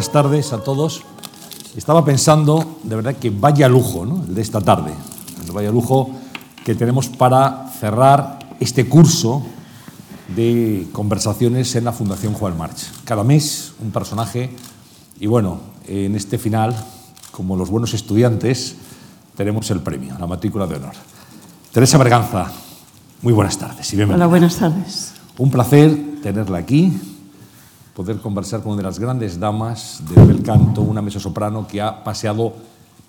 buenas tardes a todos. Estaba pensando, de verdad, que vaya lujo, ¿no? El de esta tarde. El vaya lujo que tenemos para cerrar este curso de conversaciones en la Fundación Juan March. Cada mes un personaje y bueno, en este final, como los buenos estudiantes, tenemos el premio, la matrícula de honor. Teresa Berganza, muy buenas tardes y bienvenida. Hola, buenas tardes. Un placer tenerla aquí, poder conversar con una de las grandes damas del bel canto, una mezzosoprano que ha paseado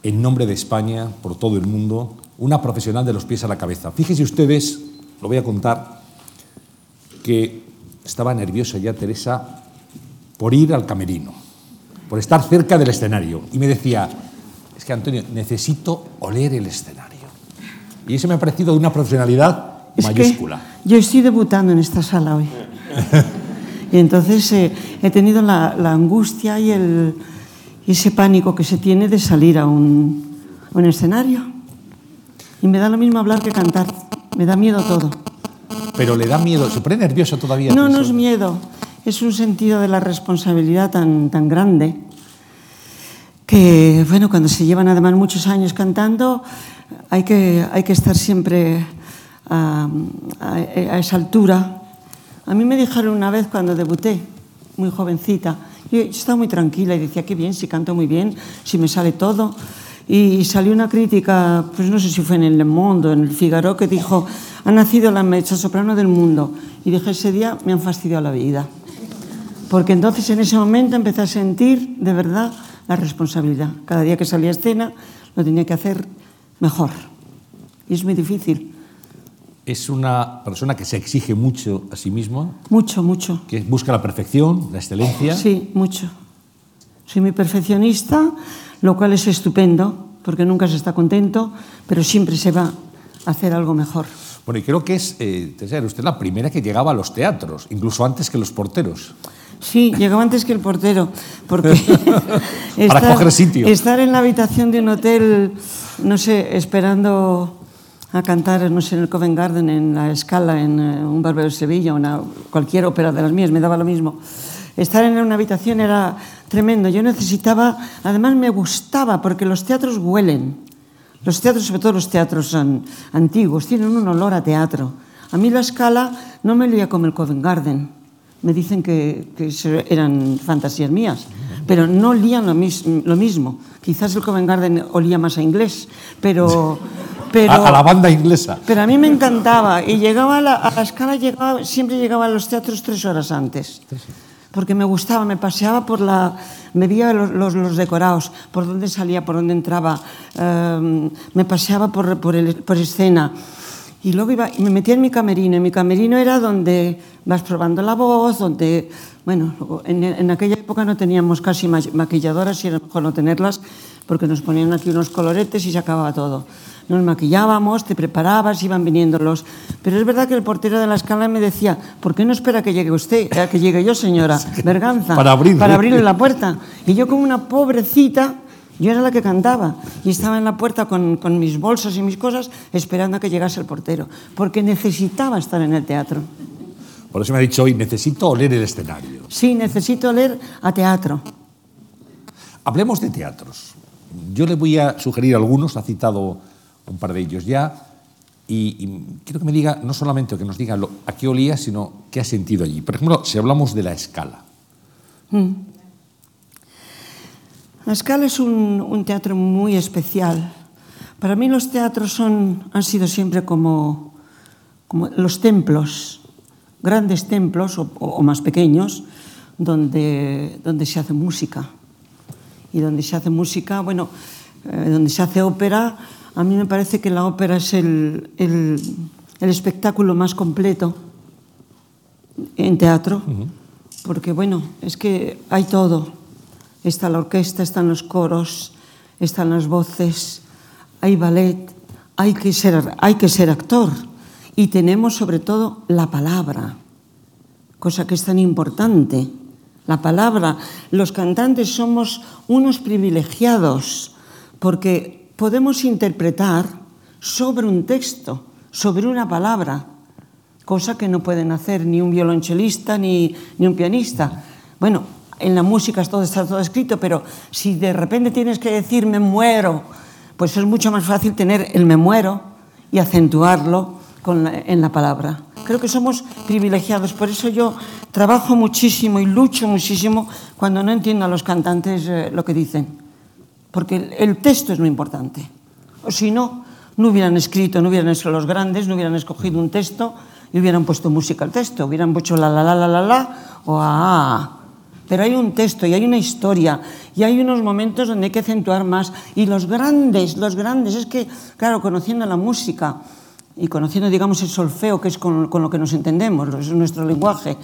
en nombre de España por todo el mundo, una profesional de los pies a la cabeza. Fíjense ustedes, lo voy a contar, que estaba nerviosa ya Teresa por ir al camerino, por estar cerca del escenario. Y me decía, es que Antonio, necesito oler el escenario. Y eso me ha parecido de una profesionalidad Es mayúscula. yo estoy debutando en esta sala hoy. y entonces eh, he tenido la, la angustia y, el, y ese pánico que se tiene de salir a un, a un escenario. Y me da lo mismo hablar que cantar. Me da miedo todo. Pero le da miedo, se pone nerviosa todavía. No, no es miedo. Es un sentido de la responsabilidad tan, tan grande que, bueno, cuando se llevan además muchos años cantando, hay que, hay que estar siempre a, a- a esa altura. A mí me dijeron una vez cuando debuté, muy jovencita, yo estaba muy tranquila y decía, qué bien, si canto muy bien, si me sale todo. Y salió una crítica, pues no sé si fue en el Le Monde o en el Figaro, que dijo, ha nacido la soprano del mundo. Y dije, ese día me han fastidiado la vida. Porque entonces en ese momento empecé a sentir de verdad la responsabilidad. Cada día que salía a escena lo tenía que hacer mejor. Y es muy difícil, Es una persona que se exige mucho a sí misma, Mucho, mucho. que busca la perfección, la excelencia. Sí, mucho. Soy muy perfeccionista, lo cual es estupendo, porque nunca se está contento, pero siempre se va a hacer algo mejor. Bueno, y creo que es, eh, usted la primera que llegaba a los teatros, incluso antes que los porteros. Sí, llegaba antes que el portero, porque Para coger sitio. estar en la habitación de un hotel, no sé, esperando a cantar, no sé, en el Covent Garden, en la Escala, en eh, un barbero de Sevilla, una, cualquier ópera de las mías, me daba lo mismo. Estar en una habitación era tremendo. Yo necesitaba, además me gustaba, porque los teatros huelen. Los teatros, sobre todo los teatros an- antiguos, tienen un olor a teatro. A mí la Escala no me olía como el Covent Garden. Me dicen que, que eran fantasías mías, pero no olían lo, mis- lo mismo. Quizás el Covent Garden olía más a inglés, pero... pero A, a la banda inglesa. pero a mí me encantaba y llegaba a la, a la escala, llegaba, siempre llegaba a los teatros tres horas antes. Porque me gustaba, me paseaba por la. me veía los, los, los decorados, por dónde salía, por dónde entraba, eh, me paseaba por, por, el- por escena. Y luego iba, y me metía en mi camerino. Y mi camerino era donde vas probando la voz, donde. Bueno, en, en aquella época no teníamos casi ma- maquilladoras y era mejor no tenerlas porque nos ponían aquí unos coloretes y se acababa todo. Nos maquillábamos, te preparabas, iban viniendo los... Pero es verdad que el portero de la escala me decía, ¿por qué no espera que llegue usted, a que llegue yo, señora Berganza? Para abrirle. Para abrirle la puerta. Y yo como una pobrecita, yo era la que cantaba y estaba en la puerta con, con mis bolsas y mis cosas esperando a que llegase el portero, porque necesitaba estar en el teatro. Por eso me ha dicho hoy, necesito oler el escenario. Sí, necesito leer a teatro. Hablemos de teatros. Yo le voy a sugerir algunos, ha citado un par de ellos ya. Y, y, quiero que me diga, no solamente que nos diga lo, a qué olía, sino qué ha sentido allí. Por ejemplo, si hablamos de la escala. Mm. La escala es un, un, teatro muy especial. Para mí los teatros son, han sido siempre como, como los templos, grandes templos o, o, o más pequeños, donde, donde se hace música. Y donde se hace música, bueno, eh, donde se hace ópera, a mí me parece que la ópera es el, el- el espectáculo más completo en teatro, porque bueno, es que hay todo. Está la orquesta, están los coros, están las voces, hay ballet, hay que ser, hay que ser actor. Y tenemos sobre todo la palabra, cosa que es tan importante. La palabra. Los cantantes somos unos privilegiados porque podemos interpretar sobre un texto, sobre una palabra, cosa que no pueden hacer ni un violonchelista ni, ni un pianista. Bueno, en la música todo está todo escrito, pero si de repente tienes que decir me muero, pues es mucho más fácil tener el me muero y acentuarlo con en la palabra. Creo que somos privilegiados, por eso yo trabajo muchísimo y lucho muchísimo cuando no entiendo a los cantantes eh, lo que dicen, porque el, el texto es muy importante. O si no, no hubieran escrito, no hubieran escrito los grandes, no hubieran escogido un texto y hubieran puesto música al texto, hubieran puesto la la la la la la o a. Pero hay un texto y hay una historia y hay unos momentos donde hay que acentuar más. Y los grandes, los grandes, es que, claro, conociendo la música y conociendo, digamos, el solfeo, que es con, con lo que nos entendemos, es nuestro lenguaje,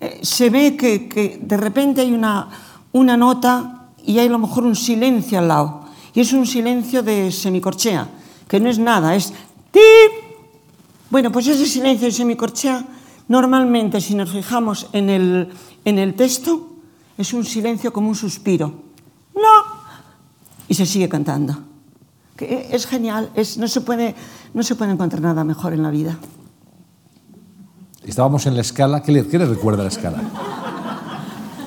eh, se ve que, que, de repente hay una, una nota y hay a lo mejor un silencio al lado. Y es un silencio de semicorchea, que no es nada, es tip. Bueno, pues ese silencio de semicorchea, normalmente, si nos fijamos en el, en el texto es un silencio como un suspiro. No. Y se sigue cantando. Que es genial, es, no, se puede, no se puede encontrar nada mejor en la vida. Estábamos en la escala. ¿Qué le, qué le recuerda la escala?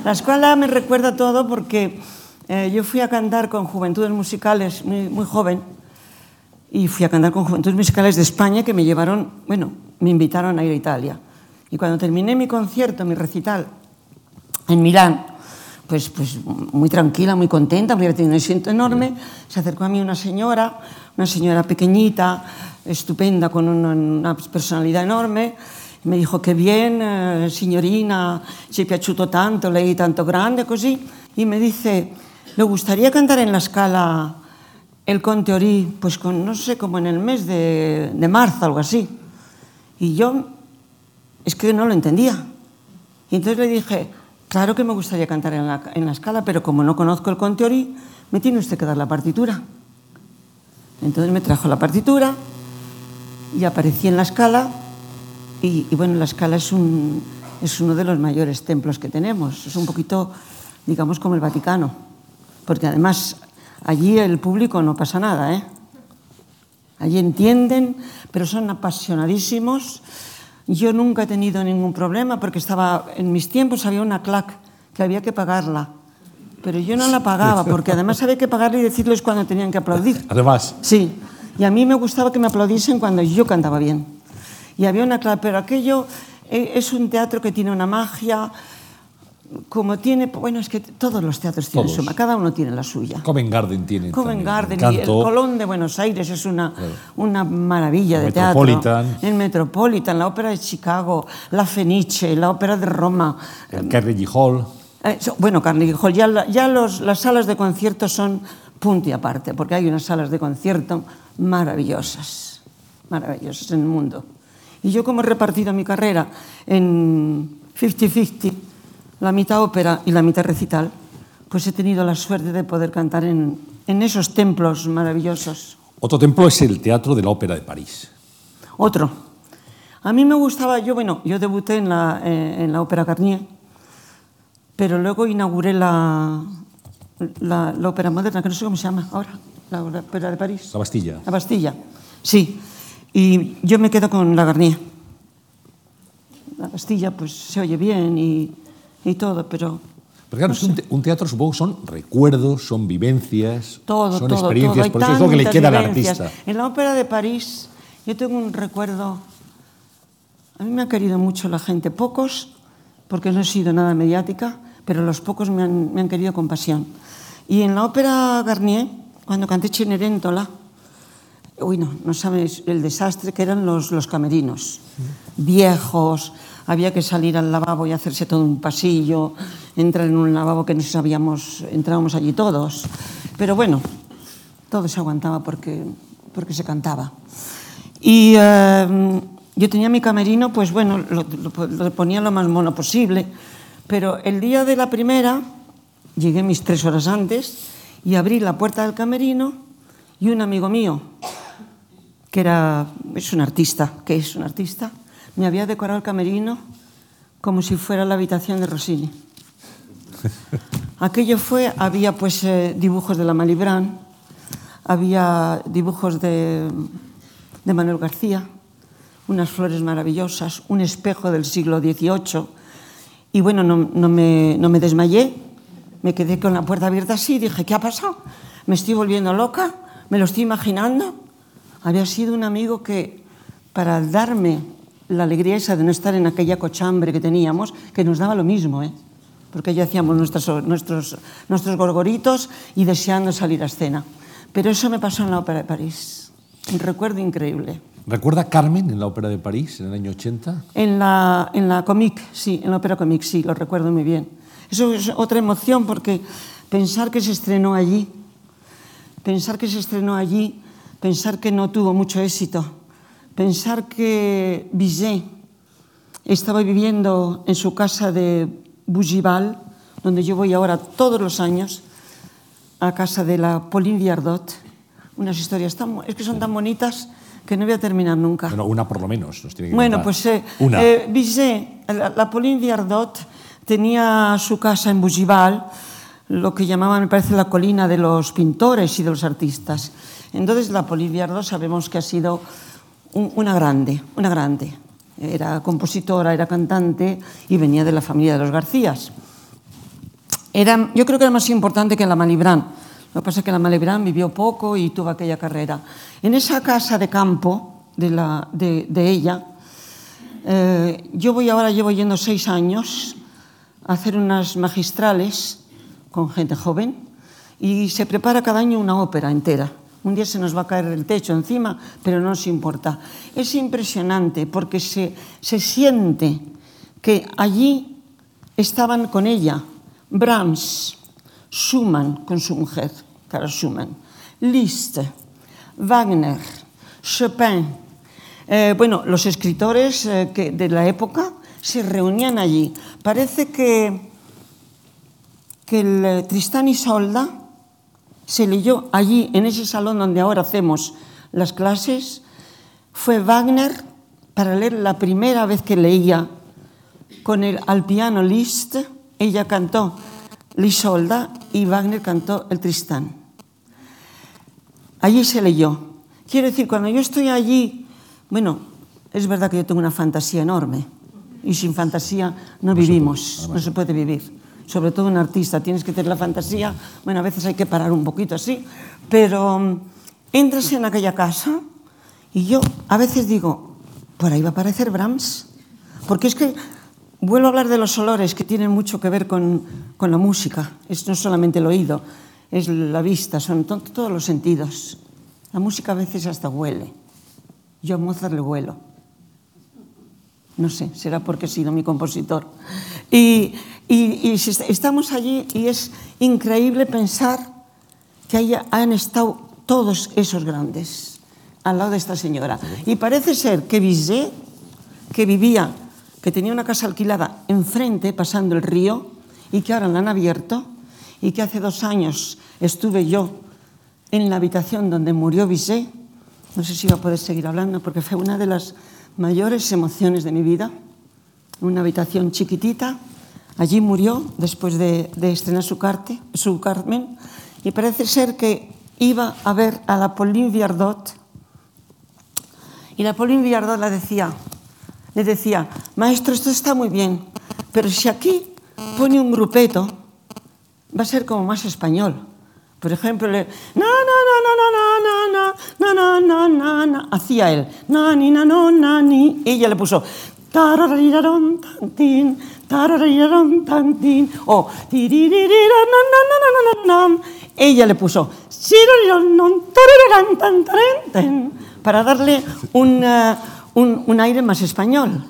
La escuela me recuerda todo porque eh, yo fui a cantar con Juventudes Musicales muy, muy joven y fui a cantar con Juventudes Musicales de España que me llevaron, bueno, me invitaron a ir a Italia. Y cuando terminé mi concierto, mi recital en Milán, pues, pues muy tranquila, muy contenta, porque había tenido un éxito enorme, se acercó a mí una señora, una señora pequeñita, estupenda, con una, una personalidad enorme, me dijo che bien, eh, signorina, ci piaciuto tanto, lei tanto grande, così, y me dice, ¿le gustaría cantar en la escala el Conte Orí, pues con, no sé, como en el mes de, marzo, algo así? Y yo, es que no lo entendía. Y entonces le dije, claro que me gustaría cantar en la, escala, pero como no conozco el Conte Orí, me tiene usted que dar la partitura. Entonces me trajo la partitura y aparecí en la escala y, bueno, la escala es uno de los mayores templos que tenemos. Es un poquito, digamos, como el Vaticano. Porque además allí el público no pasa nada, ¿eh? Allí entienden, pero son apasionadísimos. Yo nunca he tenido ningún problema porque estaba, en mis tiempos había una clac que había que pagarla. Pero yo no la pagaba porque además había que pagarla y decirles cuando tenían que aplaudir. Además. Sí. Y a mí me gustaba que me aplaudiesen cuando yo cantaba bien y había una clave, pero aquello eh, es un teatro que tiene una magia, como tiene, bueno, es que todos los teatros tienen Todos. su cada uno tiene la suya. Covent Garden tiene. Covent Garden y el. Colón de Buenos Aires es una, una maravilla de Metropolitan. teatro. El Metropolitan, la ópera de Chicago, la Fenice, la ópera de Roma. El Carnegie Hall. Eh, so- bueno, Carnegie Hall, ya, ya los- las salas de concierto son punto y aparte, porque hay unas salas de concierto maravillosas, maravillosas en el mundo. Y yo como he repartido mi carrera en 50-50, la mitad ópera y la mitad recital, pues he tenido la suerte de poder cantar en, en esos templos maravillosos. Otro templo es el Teatro de la Ópera de París. Otro. A mí me gustaba, yo, bueno, yo debuté en la, eh, en la Ópera Garnier, pero luego inauguré la, la, la Ópera Moderna, que no sé cómo se llama ahora, la Ópera de París. La Bastilla. La Bastilla, sí. Y yo me quedo con la Garnier. La Bastilla, pues se oye bien y, y todo, pero Pero claro, es que un, te- un teatro supongo son recuerdos, son vivencias, todo, son todo, experiencias, todo. por eso es lo que le queda al artista. En la ópera de París yo tengo un recuerdo, a mí me ha querido mucho la gente, pocos, porque no he sido nada mediática, pero los pocos me han, me han querido con pasión. Y en la ópera Garnier, cuando canté Cenerentola, uy, no, no sabes el desastre que eran los, los camerinos, viejos, había que salir al lavabo y hacerse todo un pasillo, entrar en un lavabo que no sabíamos, entrábamos allí todos. Pero bueno, todo se aguantaba porque, porque se cantaba. Y eh, yo tenía mi camerino, pues bueno, lo- lo ponía lo más mono posible, pero el día de la primera llegué mis tres horas antes y abrí la puerta del camerino y un amigo mío, que era, es un artista, que es un artista, me había decorado el camerino como si fuera la habitación de Rossini. Aquello fue, había pues eh, dibujos de la Malibran, había dibujos de, Manuel García, unas flores maravillosas, un espejo del siglo XVIII Y bueno, no, no me, no me desmayé, me quedé con la puerta abierta así y dije, ¿qué ha pasado? Me estoy volviendo loca, me lo estoy imaginando. Había sido un amigo que, para darme la alegría esa de no estar en aquella cochambre que teníamos, que nos daba lo mismo, ¿eh? porque ya hacíamos nuestros, nuestros, nuestros gorgoritos y deseando salir a escena. Pero eso me pasó en la Ópera de París. Un recuerdo increíble. ¿Recuerda Carmen en la Ópera de París en el año 80? En la, en la Comic, sí, en la Ópera Comic, sí, lo recuerdo muy bien. Eso es otra emoción porque pensar que se estrenó allí, pensar que se estrenó allí, pensar que no tuvo mucho éxito, pensar que Bizet estaba viviendo en su casa de Bougival, donde yo voy ahora todos los años, a casa de la Pauline Viardot. Unas historias tan, es que son tan bonitas que no voy a terminar nunca. Bueno, una por lo menos nos tiene que Bueno, contar. pues eh, una. eh, Bizet, la, la Pauline Viardot, tenía su casa en Bougival, lo que llamaban, me parece, la colina de los pintores y de los artistas. Entonces, la Pauline Viardot sabemos que ha sido una grande, una grande. Era compositora, era cantante y venía de la familia de los Garcías. Era, yo creo que era más importante que la Malibran. Lo que pasa es que la Malibran vivió poco y tuvo aquella carrera. En esa casa de campo de, la, de, de ella, eh, yo voy ahora, llevo yendo seis años a hacer unas magistrales con gente joven y se prepara cada año una ópera entera. Un día se nos va a caer el techo encima, pero no nos importa. Es impresionante porque se, se siente que allí estaban con ella Brahms, Schumann con su mujer, Clara Schumann, Liszt, Wagner, Chopin. Eh, bueno, los escritores eh, de la época se reunían allí. Parece que, que el eh, Tristán y Solda se leyó allí, en ese salón donde ahora hacemos las clases. Fue Wagner para leer la primera vez que leía con el, al piano Liszt. Ella cantó Lisolda y Wagner cantó el Tristán. Allí se leyó. Quiero decir, cuando yo estoy allí, bueno, es verdad que yo tengo una fantasía enorme y sin fantasía no, vivimos, no se puede vivir. Sobre todo un artista, tienes que tener la fantasía, bueno, a veces hay que parar un poquito así, pero um, entras en aquella casa y yo a veces digo, por ahí va a aparecer Brahms, porque es que vuelvo a hablar de los olores que tienen mucho que ver con, con la música, es no solamente el oído, es la vista, son to todos los sentidos. La música a veces hasta huele. Yo a Mozart le huelo. No sé, será porque he sido mi compositor. Y, y, y estamos allí y es increíble pensar que ahí han estado todos esos grandes al lado de esta señora. Y parece ser que Bizet, que vivía, que tenía una casa alquilada enfrente, pasando el río, y que ahora la han abierto, y que hace dos años estuve yo en la habitación donde murió Bizet, no sé si iba a poder seguir hablando porque fue una de las mayores emociones de mi vida, una habitación chiquitita, allí murió después de, de estrenar su, carte, su Carmen y parece ser que iba a ver a la Pauline Viardot y la Pauline Viardot la decía, le decía, maestro, esto está muy bien, pero si aquí pone un grupeto, va a ser como más español. Por ejemplo, le, na, na, na, hacía él, na, na, no, ni, y ella le puso, o, na, ella le puso, para darle un, uh, un, un aire más español.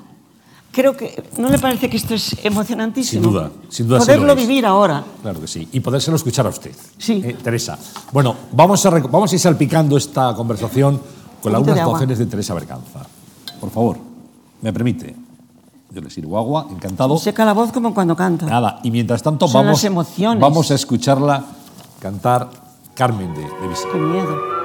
Creo que, ¿no le parece que esto es emocionantísimo? Sin duda, sin duda. Poderlo vivir ahora. Claro que sí. Y podérselo escuchar a usted. Sí. Eh, Teresa. Bueno, vamos a, vamos a ir salpicando esta conversación con algunas actuaciones de Teresa Berganza. Por favor, ¿me permite? Yo le sirvo agua, encantado. Seca la voz como cuando canto. Nada, y mientras tanto Son vamos, las emociones. vamos a escucharla cantar Carmen de, de. Qué miedo.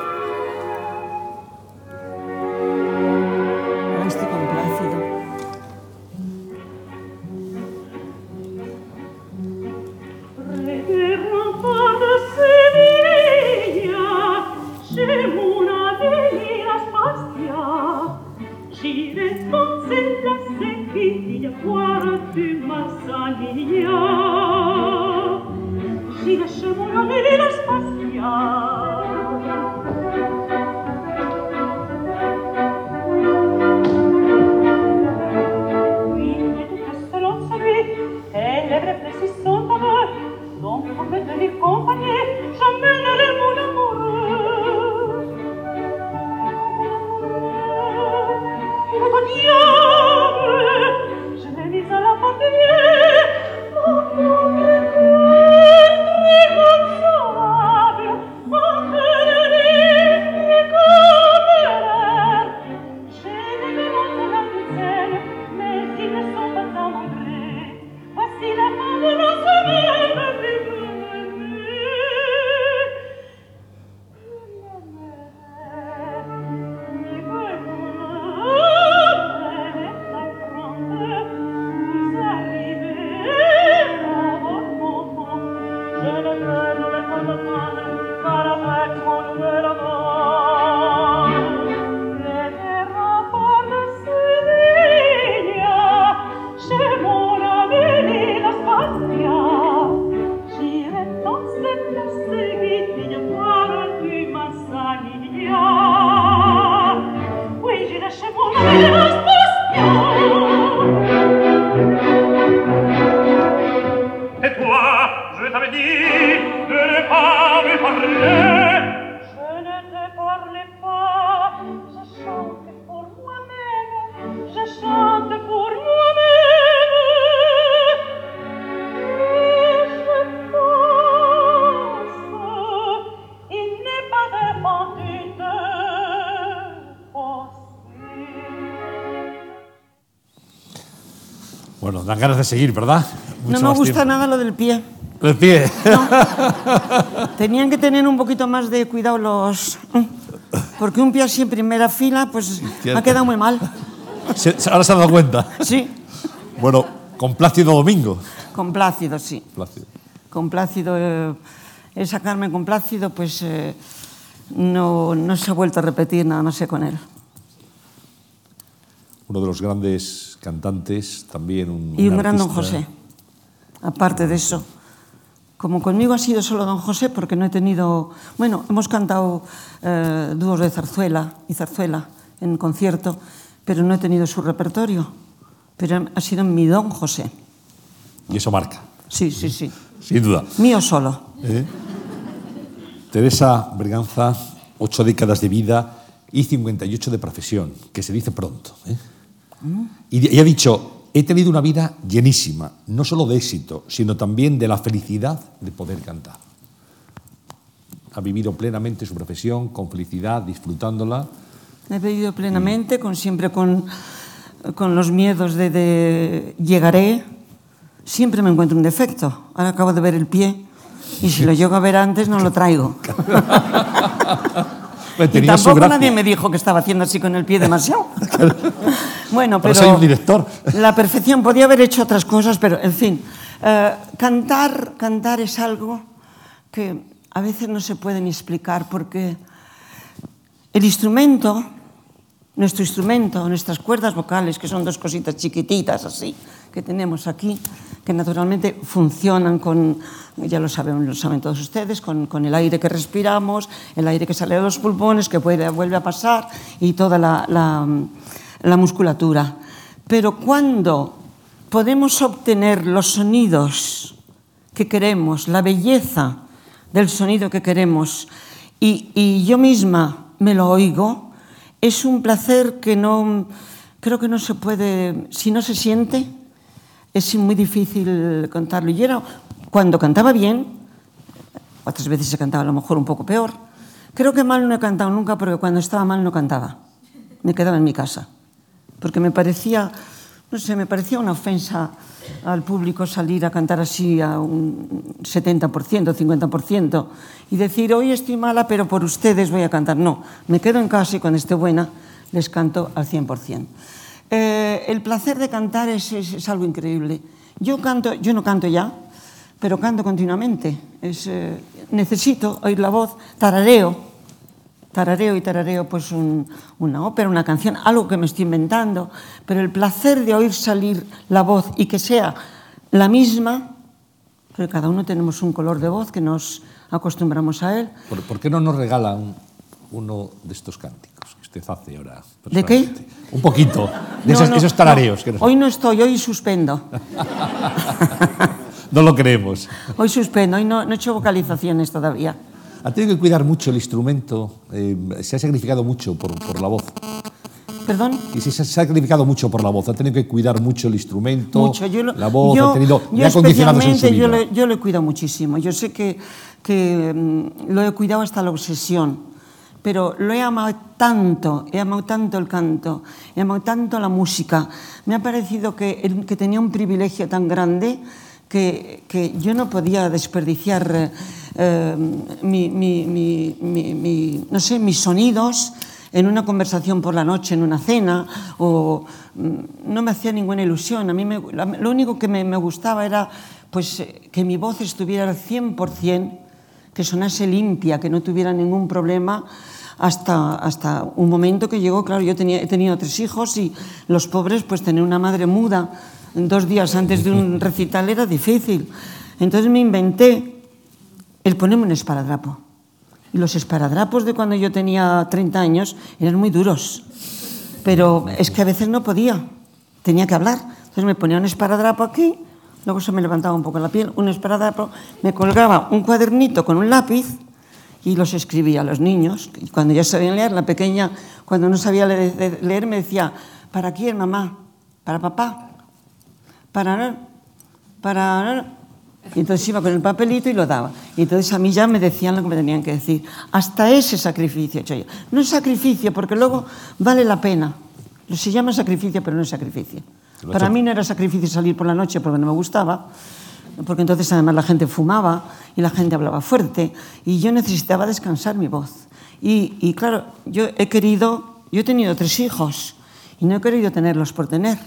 Dan ganas de seguir, ¿verdad? no me gusta nada lo del pie. ¿El pie? Tenían que tener un poquito más de cuidado los... Porque un pie así en primera fila, pues ha quedado muy mal. ahora se ha dado cuenta. Sí. Bueno, con Plácido Domingo. Con Plácido, sí. Plácido. Con Plácido, eh, esa Carmen con Plácido, pues eh, no, no se ha vuelto a repetir nada más con él. Uno de los grandes cantantes, también un... Y un, gran don José, aparte de eso. Como conmigo ha sido solo don José, porque no he tenido... Bueno, hemos cantado eh, dúos de zarzuela y zarzuela en concierto, pero no he tenido su repertorio. Pero ha sido mi don José. Y eso marca. Sí, sí, sí. Sin duda. Mío solo. ¿Eh? Teresa Berganza, ocho décadas de vida y 58 de profesión, que se dice pronto. ¿eh? Y, ha dicho, he tenido una vida llenísima, no solo de éxito, sino también de la felicidad de poder cantar. Ha vivido plenamente su profesión, con felicidad, disfrutándola. He vivido plenamente, con, siempre con, con los miedos de, de llegaré. Siempre me encuentro un defecto. Ahora acabo de ver el pie y si lo llego a ver antes no lo traigo. Pues y tampoco nadie me dijo que estaba haciendo así con el pie demasiado. bueno, pero, pero soy un director. la perfección, podía haber hecho otras cosas, pero en fin, eh, cantar, cantar es algo que a veces no se puede ni explicar porque el instrumento, nuestro instrumento, nuestras cuerdas vocales, que son dos cositas chiquititas así que tenemos aquí, que naturalmente funcionan con, ya lo saben, lo saben todos ustedes, con, con, el aire que respiramos, el aire que sale de los pulmones, que vuelve a pasar y toda la, la, la musculatura. Pero cuando podemos obtener los sonidos que queremos, la belleza del sonido que queremos, y, y yo misma me lo oigo, es un placer que no, creo que no se puede, si no se siente, es muy difícil contarlo. Y cuando cantaba bien, otras veces se cantaba a lo mejor un poco peor. Creo que mal no he cantado nunca porque cuando estaba mal no cantaba. Me quedaba en mi casa. Porque me parecía, no sé, me parecía una ofensa al público salir a cantar así a un 70%, 50% y decir, hoy estoy mala, pero por ustedes voy a cantar. No, me quedo en casa y cuando esté buena les canto al 100%. Eh, el placer de cantar es, algo increíble. Yo, canto, yo no canto ya, pero canto continuamente. Es, eh, necesito oír la voz, tarareo. tarareo y tarareo pues un, una ópera, una canción, algo que me estoy inventando, pero el placer de oír salir la voz y que sea la misma, porque cada uno tenemos un color de voz que nos acostumbramos a él. ¿Por, por qué no nos regala un, uno de estos cánticos usted hace ahora? ¿De qué? Un poquito, de No, esos, no, esos tarareos. que no, nos- hoy no estoy, hoy suspendo. no lo creemos. Hoy suspendo, hoy no, no he hecho vocalizaciones todavía. Ha tenido que cuidar mucho el instrumento, eh, se ha sacrificado mucho por, por la voz. ¿Perdón? Y se ha sacrificado mucho por la voz, ha tenido que cuidar mucho el instrumento, Mucho. Yo lo- la voz, yo, ha tenido, yo le ha condicionado su yo yo le cuido muchísimo. Yo sé que, que lo he cuidado hasta la obsesión, pero lo he amado tanto, he amado tanto el canto, he amado tanto la música. Me ha parecido que, que tenía un privilegio tan grande que, que yo no podía desperdiciar eh, eh, mi- mi- mi- no sé, mis sonidos en una conversación por la noche, en una cena, o mm, no me hacía ninguna ilusión. A mí me- lo único que me, me gustaba era pues, eh, que mi voz estuviera al 100%, que sonase limpia, que no tuviera ningún problema, hasta, hasta un momento que llegó, claro, yo tenía, he tenido tres hijos y los pobres, pues tener una madre muda dos días antes de un recital era difícil. Entonces me inventé el ponerme un esparadrapo. Y los esparadrapos de cuando yo tenía 30 años eran muy duros. Pero es que a veces no podía, tenía que hablar. Entonces me ponía un esparadrapo aquí, luego se me levantaba un poco la piel, un esparadrapo, me colgaba un cuadernito con un lápiz y los escribía a los niños. Y cuando ya sabían leer, la pequeña, cuando no sabía leer, leer, me decía, ¿para quién, mamá? ¿Para papá? ¿Para...? ¿Para...? Y entonces iba con el papelito y lo daba. Y entonces a mí ya me decían lo que me tenían que decir. Hasta ese sacrificio he hecho yo. No es sacrificio, porque luego vale la pena. Se llama sacrificio, pero no es sacrificio. Para mí no era sacrificio salir por la noche porque no me gustaba, porque entonces además la gente fumaba y la gente hablaba fuerte y yo necesitaba descansar mi voz. Y, y claro, yo he querido, yo he tenido tres hijos y no he querido tenerlos por tener.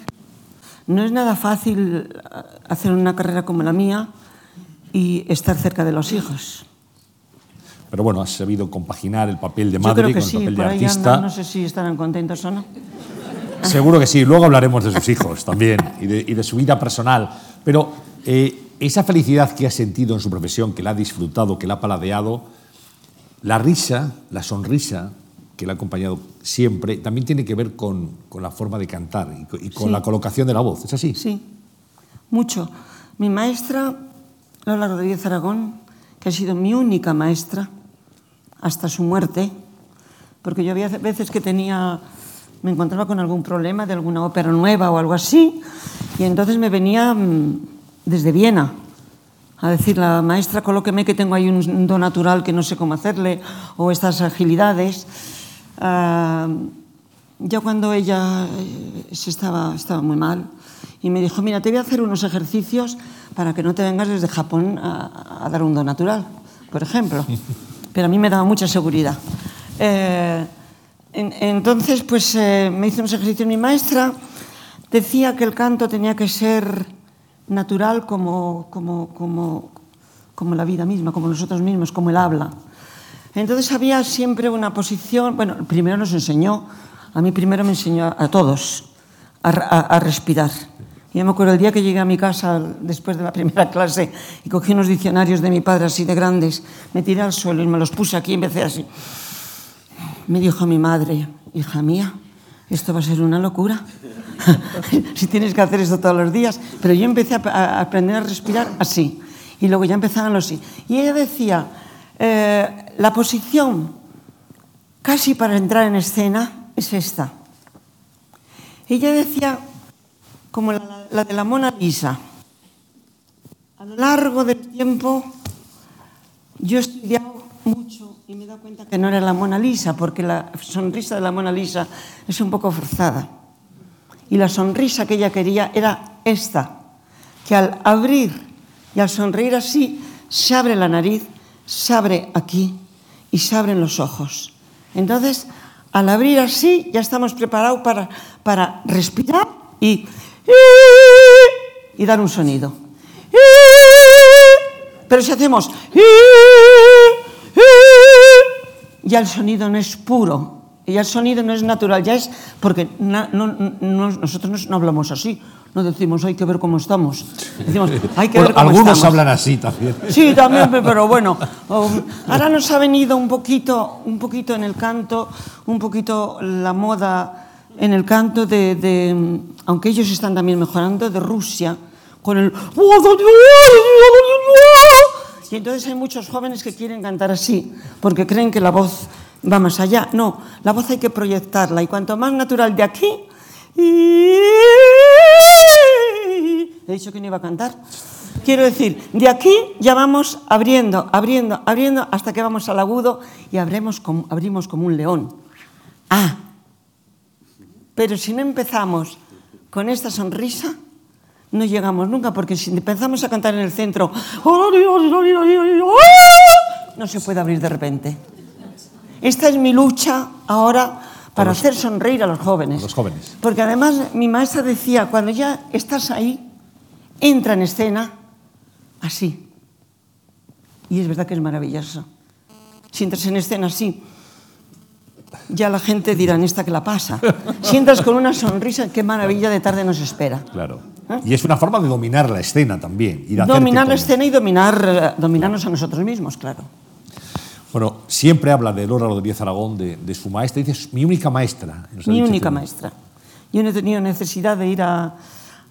No es nada fácil eh, hacer una carrera como la mía y estar cerca de los hijos. Pero bueno, has sabido compaginar el papel de madre con el sí, papel de artista. no sé si estarán contentos o no. Seguro que sí. Luego hablaremos de sus hijos también y de, y de su vida personal. Pero eh, esa felicidad que ha sentido en su profesión, que la ha disfrutado, que la ha paladeado, la risa, la sonrisa que le ha acompañado siempre, también tiene que ver con, con la forma de cantar y, co- y con Sí. la colocación de la voz. ¿Es así? Sí, mucho. Mi maestra, Lola Rodríguez Aragón, que ha sido mi única maestra hasta su muerte, porque yo había veces que tenía, me encontraba con algún problema de alguna ópera nueva o algo así, y entonces me venía mm, desde Viena a decir, la maestra, colóqueme que tengo ahí un do natural que no sé como hacerle, o estas agilidades. Uh, ya cuando ella eh, se estaba, estaba muy mal, y me dijo, mira, te voy a hacer unos ejercicios para que no te vengas desde Japón a, a dar un do natural, por ejemplo. Pero a mí me daba mucha seguridad. Eh, en, entonces, pues eh, me hizo unos ejercicios mi maestra, decía que el canto tenía que ser natural como, como, como, como la vida misma, como nosotros mismos, como el habla. Entonces había siempre una posición, bueno, primero nos enseñó, a mí primero me enseñó a todos a, a, a respirar. Yo me acuerdo el día que llegué a mi casa después de la primera clase y cogí unos diccionarios de mi padre así de grandes, me tiré al suelo y me los puse aquí y empecé así. Me dijo mi madre, hija mía, esto va a ser una locura. si tienes que hacer esto todos los días. Pero yo empecé a, aprender a respirar así. Y luego ya empezaban los sí. Y ella decía, eh, la posición casi para entrar en escena es esta. Ella decía, como la, la de la Mona Lisa, a lo largo del tiempo yo he estudiado mucho y me he dado cuenta que no era la Mona Lisa, porque la sonrisa de la Mona Lisa es un poco forzada. Y la sonrisa que ella quería era esta, que al abrir y al sonreír así, se abre la nariz, se abre aquí y se abren los ojos. Entonces, al abrir así, ya estamos preparados para, para respirar y, y dar un sonido. Pero si hacemos ya el sonido no es puro, ya el sonido no es natural, ya es porque na- no- no- nosotros no, hablamos así, no decimos hay que ver cómo estamos, decimos hay que Bueno, ver cómo algunos estamos. hablan así también. Sí, también, pe- pero bueno. um, ahora nos ha venido un poquito, un poquito en el canto, un poquito la moda en el canto de, de, aunque ellos están también mejorando, de Rusia, con el... Y entonces hay muchos jóvenes que quieren cantar así, porque creen que la voz va más allá. No, la voz hay que proyectarla, y cuanto más natural de aquí... He dicho que no iba a cantar. Quiero decir, de aquí ya vamos abriendo, abriendo, abriendo, hasta que vamos al agudo y abrimos como un león. Ah, pero si no empezamos con esta sonrisa, no llegamos nunca, porque si empezamos a cantar en el centro, no se puede abrir de repente. Esta es mi lucha ahora para hacer sonreír a los jóvenes. a los jóvenes. Porque además mi maestra decía, cuando ya estás ahí, entra en escena así. Y es verdad que es maravilloso. Si entras en escena así, ya la gente dirá, "¿En esta que la pasa. Si entras con una sonrisa, qué maravilla de tarde nos espera. Claro. Y es una forma de dominar la escena también. y Dominar la escena y dominar, eh, dominarnos a nosotros mismos, claro. Bueno, siempre habla de Lora Rodríguez Aragón, de, de su maestra. Dice, "Es mi única maestra. Mi única maestra. Yo no he tenido necesidad de ir a,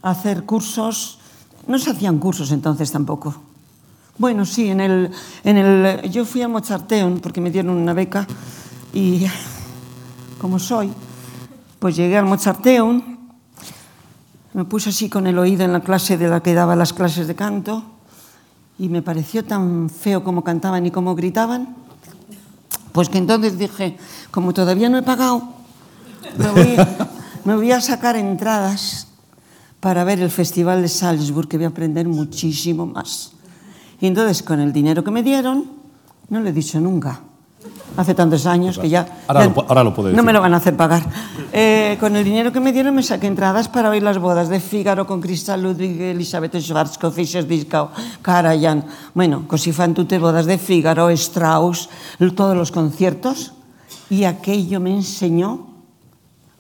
a hacer cursos. No se hacían cursos entonces tampoco. Bueno, sí, en el, en el, yo fui a Mozarteum porque me dieron una beca y como soy, pues llegué al Mozarteum, me puse así con el oído en la clase de la que daba las clases de canto y me pareció tan feo como cantaban y como gritaban, pues que entonces dije, como todavía no he pagado, me voy, a sacar entradas para ver el Festival de Salzburg, que voy a aprender muchísimo más. Y entonces, con el dinero que me dieron, no lo he dicho nunca. Hace tantos años que ya... Ahora ya lo ahora lo puedo No me lo van a hacer pagar. Eh, con el dinero que me dieron me saqué entradas para ver las bodas de Fígaro con Cristal Ludwig, Elizabeth Schwarzkopf, Fischer Dieskau, Karajan. Bueno, Così fan tutte, bodas de Fígaro, Strauss, todos los conciertos. Y aquello me enseñó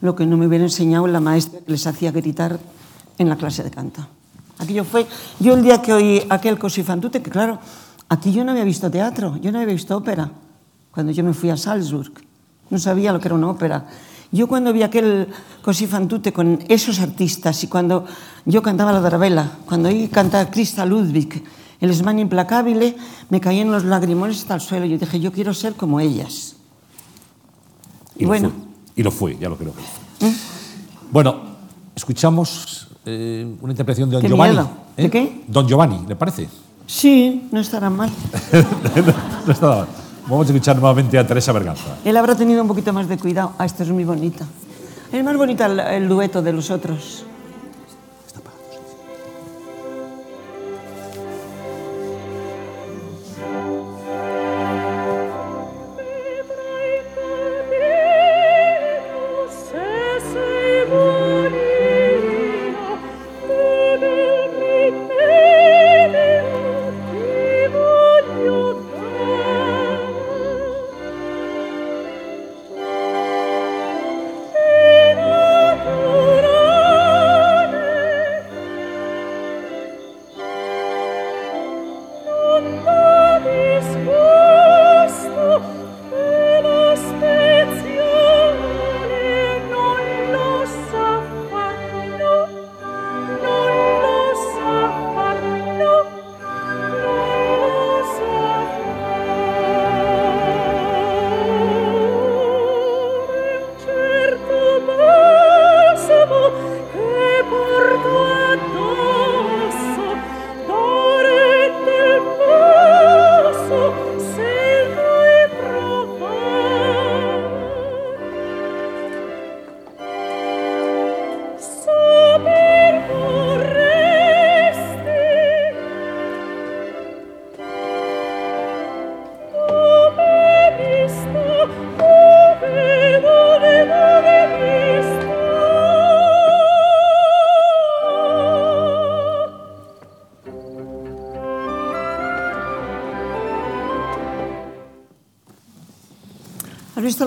lo que no me hubiera enseñado la maestra que les hacía gritar en la clase de canto. Aquello fue, yo el día que oí aquel Così fan tutte, que claro, aquí yo no había visto teatro, yo no había visto ópera, cuando yo me fui a Salzburg, no sabía lo que era una ópera. Yo cuando vi aquel Così fan tutte con esos artistas y cuando yo cantaba la Darabella, cuando oí cantar Christa Ludwig, el Esmán implacable, me caían los lagrimones hasta el suelo. Yo dije, yo quiero ser como ellas. Y lo Bueno. fue. Y lo fue, ya lo creo. fue. Bueno, escuchamos eh, una interpretación de Don Qué Giovanni. miedo. ¿De ¿eh? qué? Don Giovanni, ¿le parece? Sí, no estarán mal. no está mal. Vamos a escuchar nuevamente a Teresa Berganza. Él habrá tenido un poquito más de cuidado. Ah, esto es muy bonito. Es más bonito el, el dueto de los otros.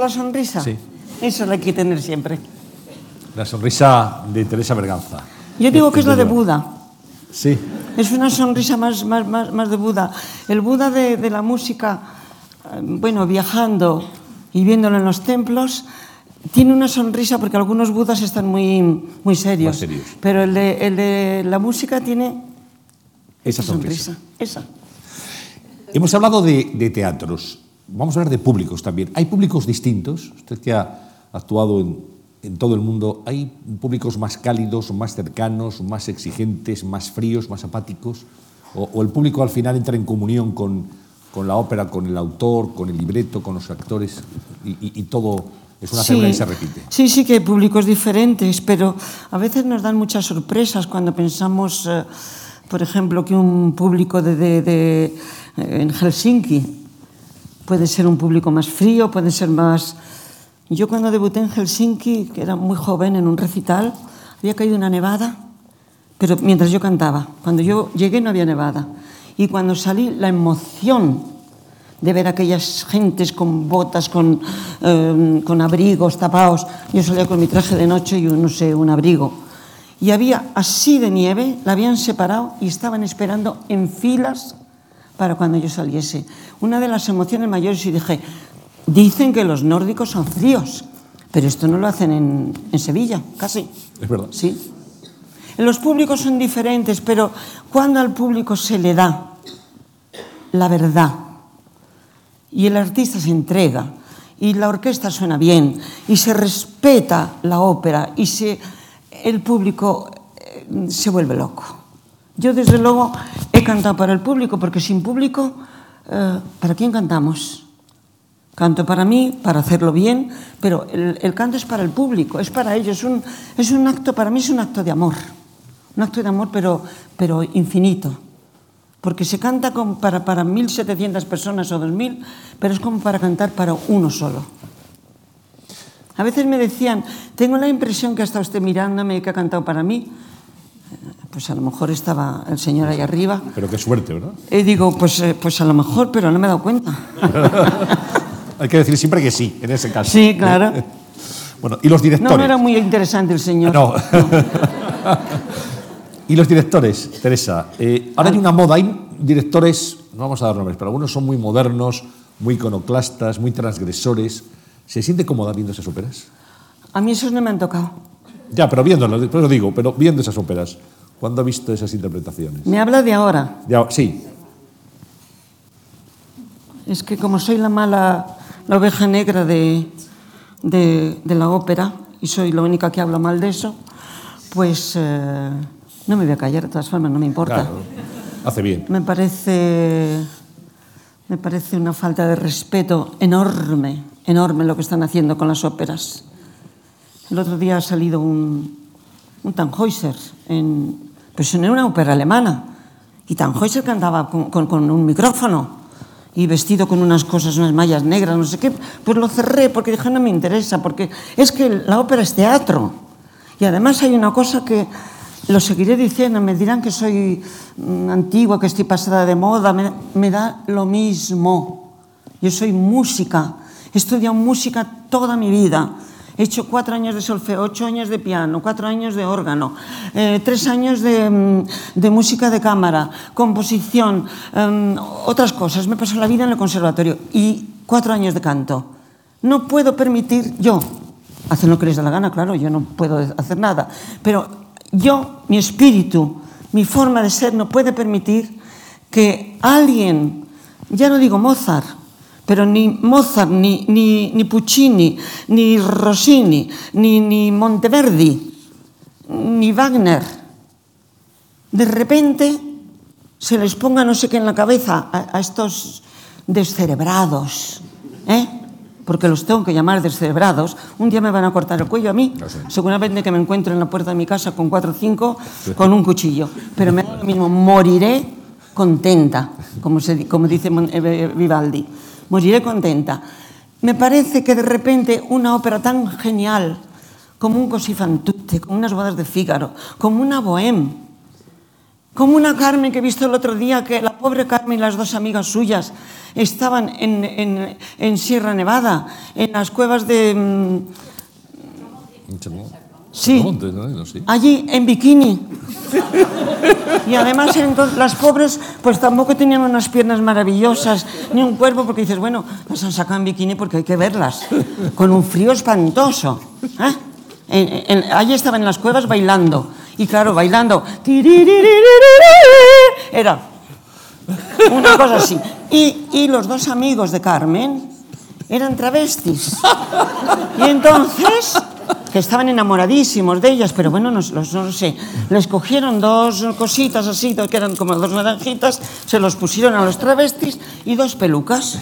La sonrisa? Sí. Eso la hay que tener siempre. La sonrisa de Teresa Berganza. Yo digo que es la de. Buda. Sí. Es una sonrisa más, más, más, más de Buda. El Buda de, de la música, eh, bueno, viajando y viéndolo en los templos, tiene una sonrisa porque algunos budas están muy, muy serios. Pero el de, el de la música tiene Esa sonrisa. Esa. Hemos hablado de, de teatros. Vamos a hablar de públicos también. ¿Hay públicos distintos? Usted que ha actuado en, en todo el mundo, ¿hay públicos más cálidos, más cercanos, más exigentes, más fríos, más apáticos? ¿O, o el público al final entra en comunión con, con la ópera, con el autor, con el libreto, con los actores y, y- y todo es una célula y se repite? Sí, sí que hay públicos diferentes, pero a veces nos dan muchas sorpresas cuando pensamos, eh, por ejemplo, que un público de, de- de, eh, en Helsinki puede ser un público más frío, puede ser más... Yo cuando debuté en Helsinki, que era muy joven, en un recital, había caído una nevada, pero mientras yo cantaba. Cuando yo llegué no había nevada. Y cuando salí, la emoción de ver aquellas gentes con botas, con, eh, con abrigos tapados. Yo salía con mi traje de noche y, no sé, un abrigo. Y había así de nieve, la habían separado y estaban esperando en filas para cuando yo saliese. Una de las emociones mayores y dije, dicen que los nórdicos son fríos, pero esto no lo hacen en, en Sevilla, casi. Es verdad. Sí. Los públicos son diferentes, pero cuando al público se le da la verdad y el artista se entrega y la orquesta suena bien y se respeta la ópera y se, el público eh, se vuelve loco. Yo desde luego he cantado para el público porque sin público, eh, ¿para quién cantamos? Canto para mí, para hacerlo bien, pero el, canto es para el público, es para ellos. Es un, es un acto, para mí es un acto de amor. Un acto de amor, pero, pero infinito. Porque se canta para, para 1.700 personas o 2.000, pero es como para cantar para uno solo. A veces me decían, tengo la impresión que está usted mirándome y que ha cantado para mí. Eh, Pues a lo mejor estaba el señor ahí arriba. Pero qué suerte, ¿verdad? Y digo, pues, eh, pues a lo mejor, pero no me he dado cuenta. Hay que decir siempre que sí, en ese caso. Sí, claro. Bueno, y los directores. No, no era muy interesante el señor. No. y los directores, Teresa. eh, ahora hay una moda, hay directores, no vamos a dar nombres, pero algunos son muy modernos, muy iconoclastas, muy transgresores. ¿Se siente cómoda viendo esas óperas? A mí esos no me han tocado. Ya, pero viéndolas, después lo digo, pero viendo esas óperas, ¿cuándo ha visto esas interpretaciones? Me habla de ahora. Ya, sí, Es que como soy la mala, la oveja negra de, de, de la ópera, y soy la única que habla mal de eso, pues eh, no me voy a callar, de todas formas, no me importa. claro. Hace bien. Me parece, me parece una falta de respeto enorme, enorme lo que están haciendo con las óperas. El otro día ha salido un, un Tannhäuser en, pues en una ópera alemana. Y Tannhäuser cantaba con, con- con un micrófono y vestido con unas cosas, unas mallas negras, no sé qué. Pues lo cerré porque dije, no me interesa, porque es que la ópera es teatro. Y además hay una cosa que lo seguiré diciendo, me dirán que soy mm, antigua, que estoy pasada de moda, me, me da lo mismo. Yo soy música, he estudiado música toda mi vida. He hecho cuatro años de solfeo, ocho años de piano, cuatro años de órgano, eh, tres años de, mm, de música de cámara, composición, em, otras cosas. Me pasado la vida en el conservatorio y cuatro años de canto. No puedo permitir yo, hacen lo que les da la gana, claro, yo no puedo hacer nada, pero yo, mi espíritu, mi forma de ser no puede permitir que alguien, ya no digo Mozart, pero ni Mozart, ni, ni, ni Puccini, ni Rossini, ni, ni Monteverdi, ni Wagner, de repente se les ponga no sé qué en la cabeza a, a estos descerebrados, ¿eh? porque los tengo que llamar descerebrados. Un día me van a cortar el cuello a mí, Ah, sí. seguramente que me encuentro en la puerta de mi casa con cuatro o cinco con un cuchillo, pero me da lo mismo, moriré contenta, como, se, como dice eh, Vivaldi, moriré contenta. Me parece que de repente una ópera tan genial como un Così fan tutte, como unas bodas de Fígaro, como una bohème, Como una Carmen que he visto el otro día, que la pobre Carmen y las dos amigas suyas estaban en, en- en Sierra Nevada, en las cuevas de... mm, Sí. Allí en bikini. Y además entonces, las pobres pues tampoco tenían unas piernas maravillosas, ni un cuerpo, porque dices, bueno, las han sacado en bikini porque hay que verlas, con un frío espantoso. ¿eh? En- en- allí estaban en las cuevas bailando, y claro, bailando, era una cosa así. Y, y los dos amigos de Carmen eran travestis. Y entonces, que estaban enamoradísimos de ellas, pero bueno, no, no sé, les cogieron dos cositas así, que eran como dos naranjitas, se los pusieron a los travestis y dos pelucas.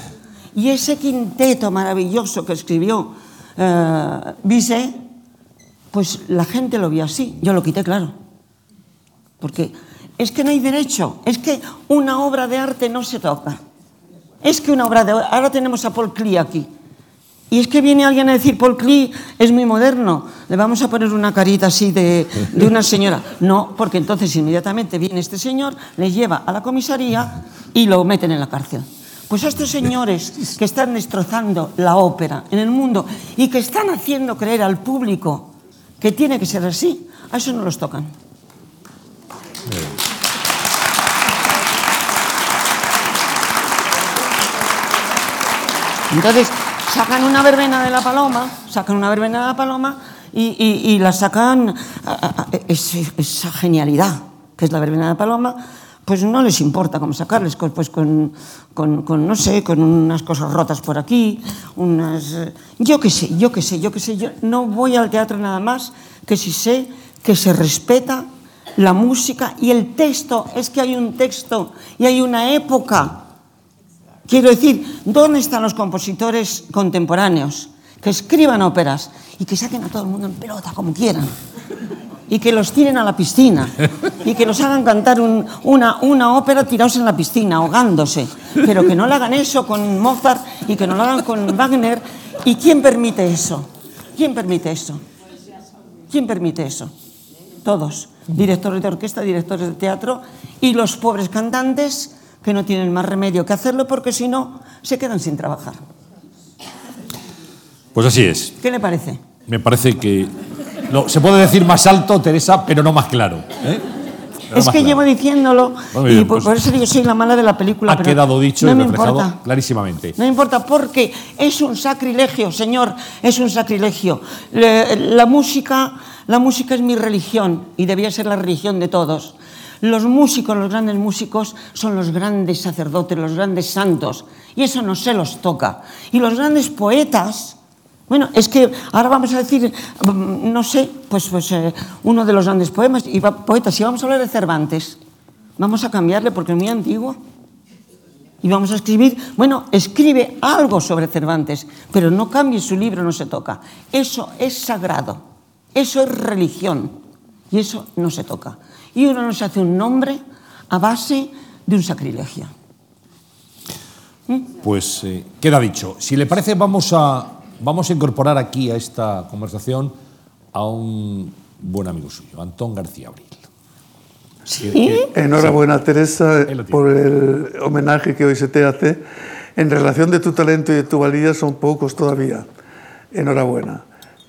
Y ese quinteto maravilloso que escribió eh, pues la gente lo vio así. Yo lo quité, claro. Porque es que no hay derecho, es que una obra de arte no se toca. Es que una obra de ahora tenemos a Paul Klee aquí. Y es que viene alguien a decir, Paul Klee es muy moderno, le vamos a poner una carita así de, de una señora. No, porque entonces inmediatamente viene este señor, le lleva a la comisaría y lo meten en la cárcel. Pues a estos señores que están destrozando la ópera en el mundo y que están haciendo creer al público que tiene que ser así, a eso no los tocan. Entonces, sacan una verbena de la paloma, sacan una verbena de la paloma y, y- la sacan, esa genialidad que es la verbena de la paloma, pues no les importa cómo sacarles, pues con, con- con, no sé, con unas cosas rotas por aquí, unas... Yo qué sé, yo qué sé, yo qué sé, yo no voy al teatro nada más que si sé que se respeta la música y el texto, es que hay un texto y hay una época Quiero decir, ¿dónde están los compositores contemporáneos que escriban óperas y que saquen a todo el mundo en pelota como quieran? Y que los tiren a la piscina y que los hagan cantar un- una, una ópera tirados en la piscina, ahogándose. Pero que no le hagan eso con Mozart y que no lo hagan con Wagner. ¿Y quién permite eso? ¿Quién permite eso? ¿Quién permite eso? Todos. Directores de orquesta, directores de teatro y los pobres cantantes que no tienen más remedio que hacerlo porque si no se quedan sin trabajar. Pues así es. ¿Qué le parece? Me parece que no, se puede decir más alto, Teresa, pero no más claro. ¿eh? Pero es más que claro. llevo diciéndolo y por, pues- por eso yo soy la mala de la película. Ha pero quedado dicho no y reflejado importa. clarísimamente. No me importa porque es un sacrilegio, señor, es un sacrilegio. Le- La música, la música es mi religión y debía ser la religión de todos. Los músicos, los grandes músicos, son los grandes sacerdotes, los grandes santos, y eso no se los toca. Y los grandes poetas, bueno, es que ahora vamos a decir, mm, no sé, pues, pues eh, uno de los grandes poemas y poetas, si vamos a hablar de Cervantes, vamos a cambiarle porque es muy antiguo. Y vamos a escribir, bueno, escribe algo sobre Cervantes, pero no cambie su libro, no se toca. Eso es sagrado, eso es religión y eso no se toca. Y uno no se hace un nombre a base de un sacrilegio. Pues eh, queda dicho. Si le parece, vamos a, vamos a incorporar aquí a esta conversación a un buen amigo suyo, Antón García Abril. ¿Sí? Enhorabuena, Teresa, Ahí lo tiene. por el homenaje que hoy se te hace. En relación de tu talento y de tu valía son pocos todavía. Enhorabuena.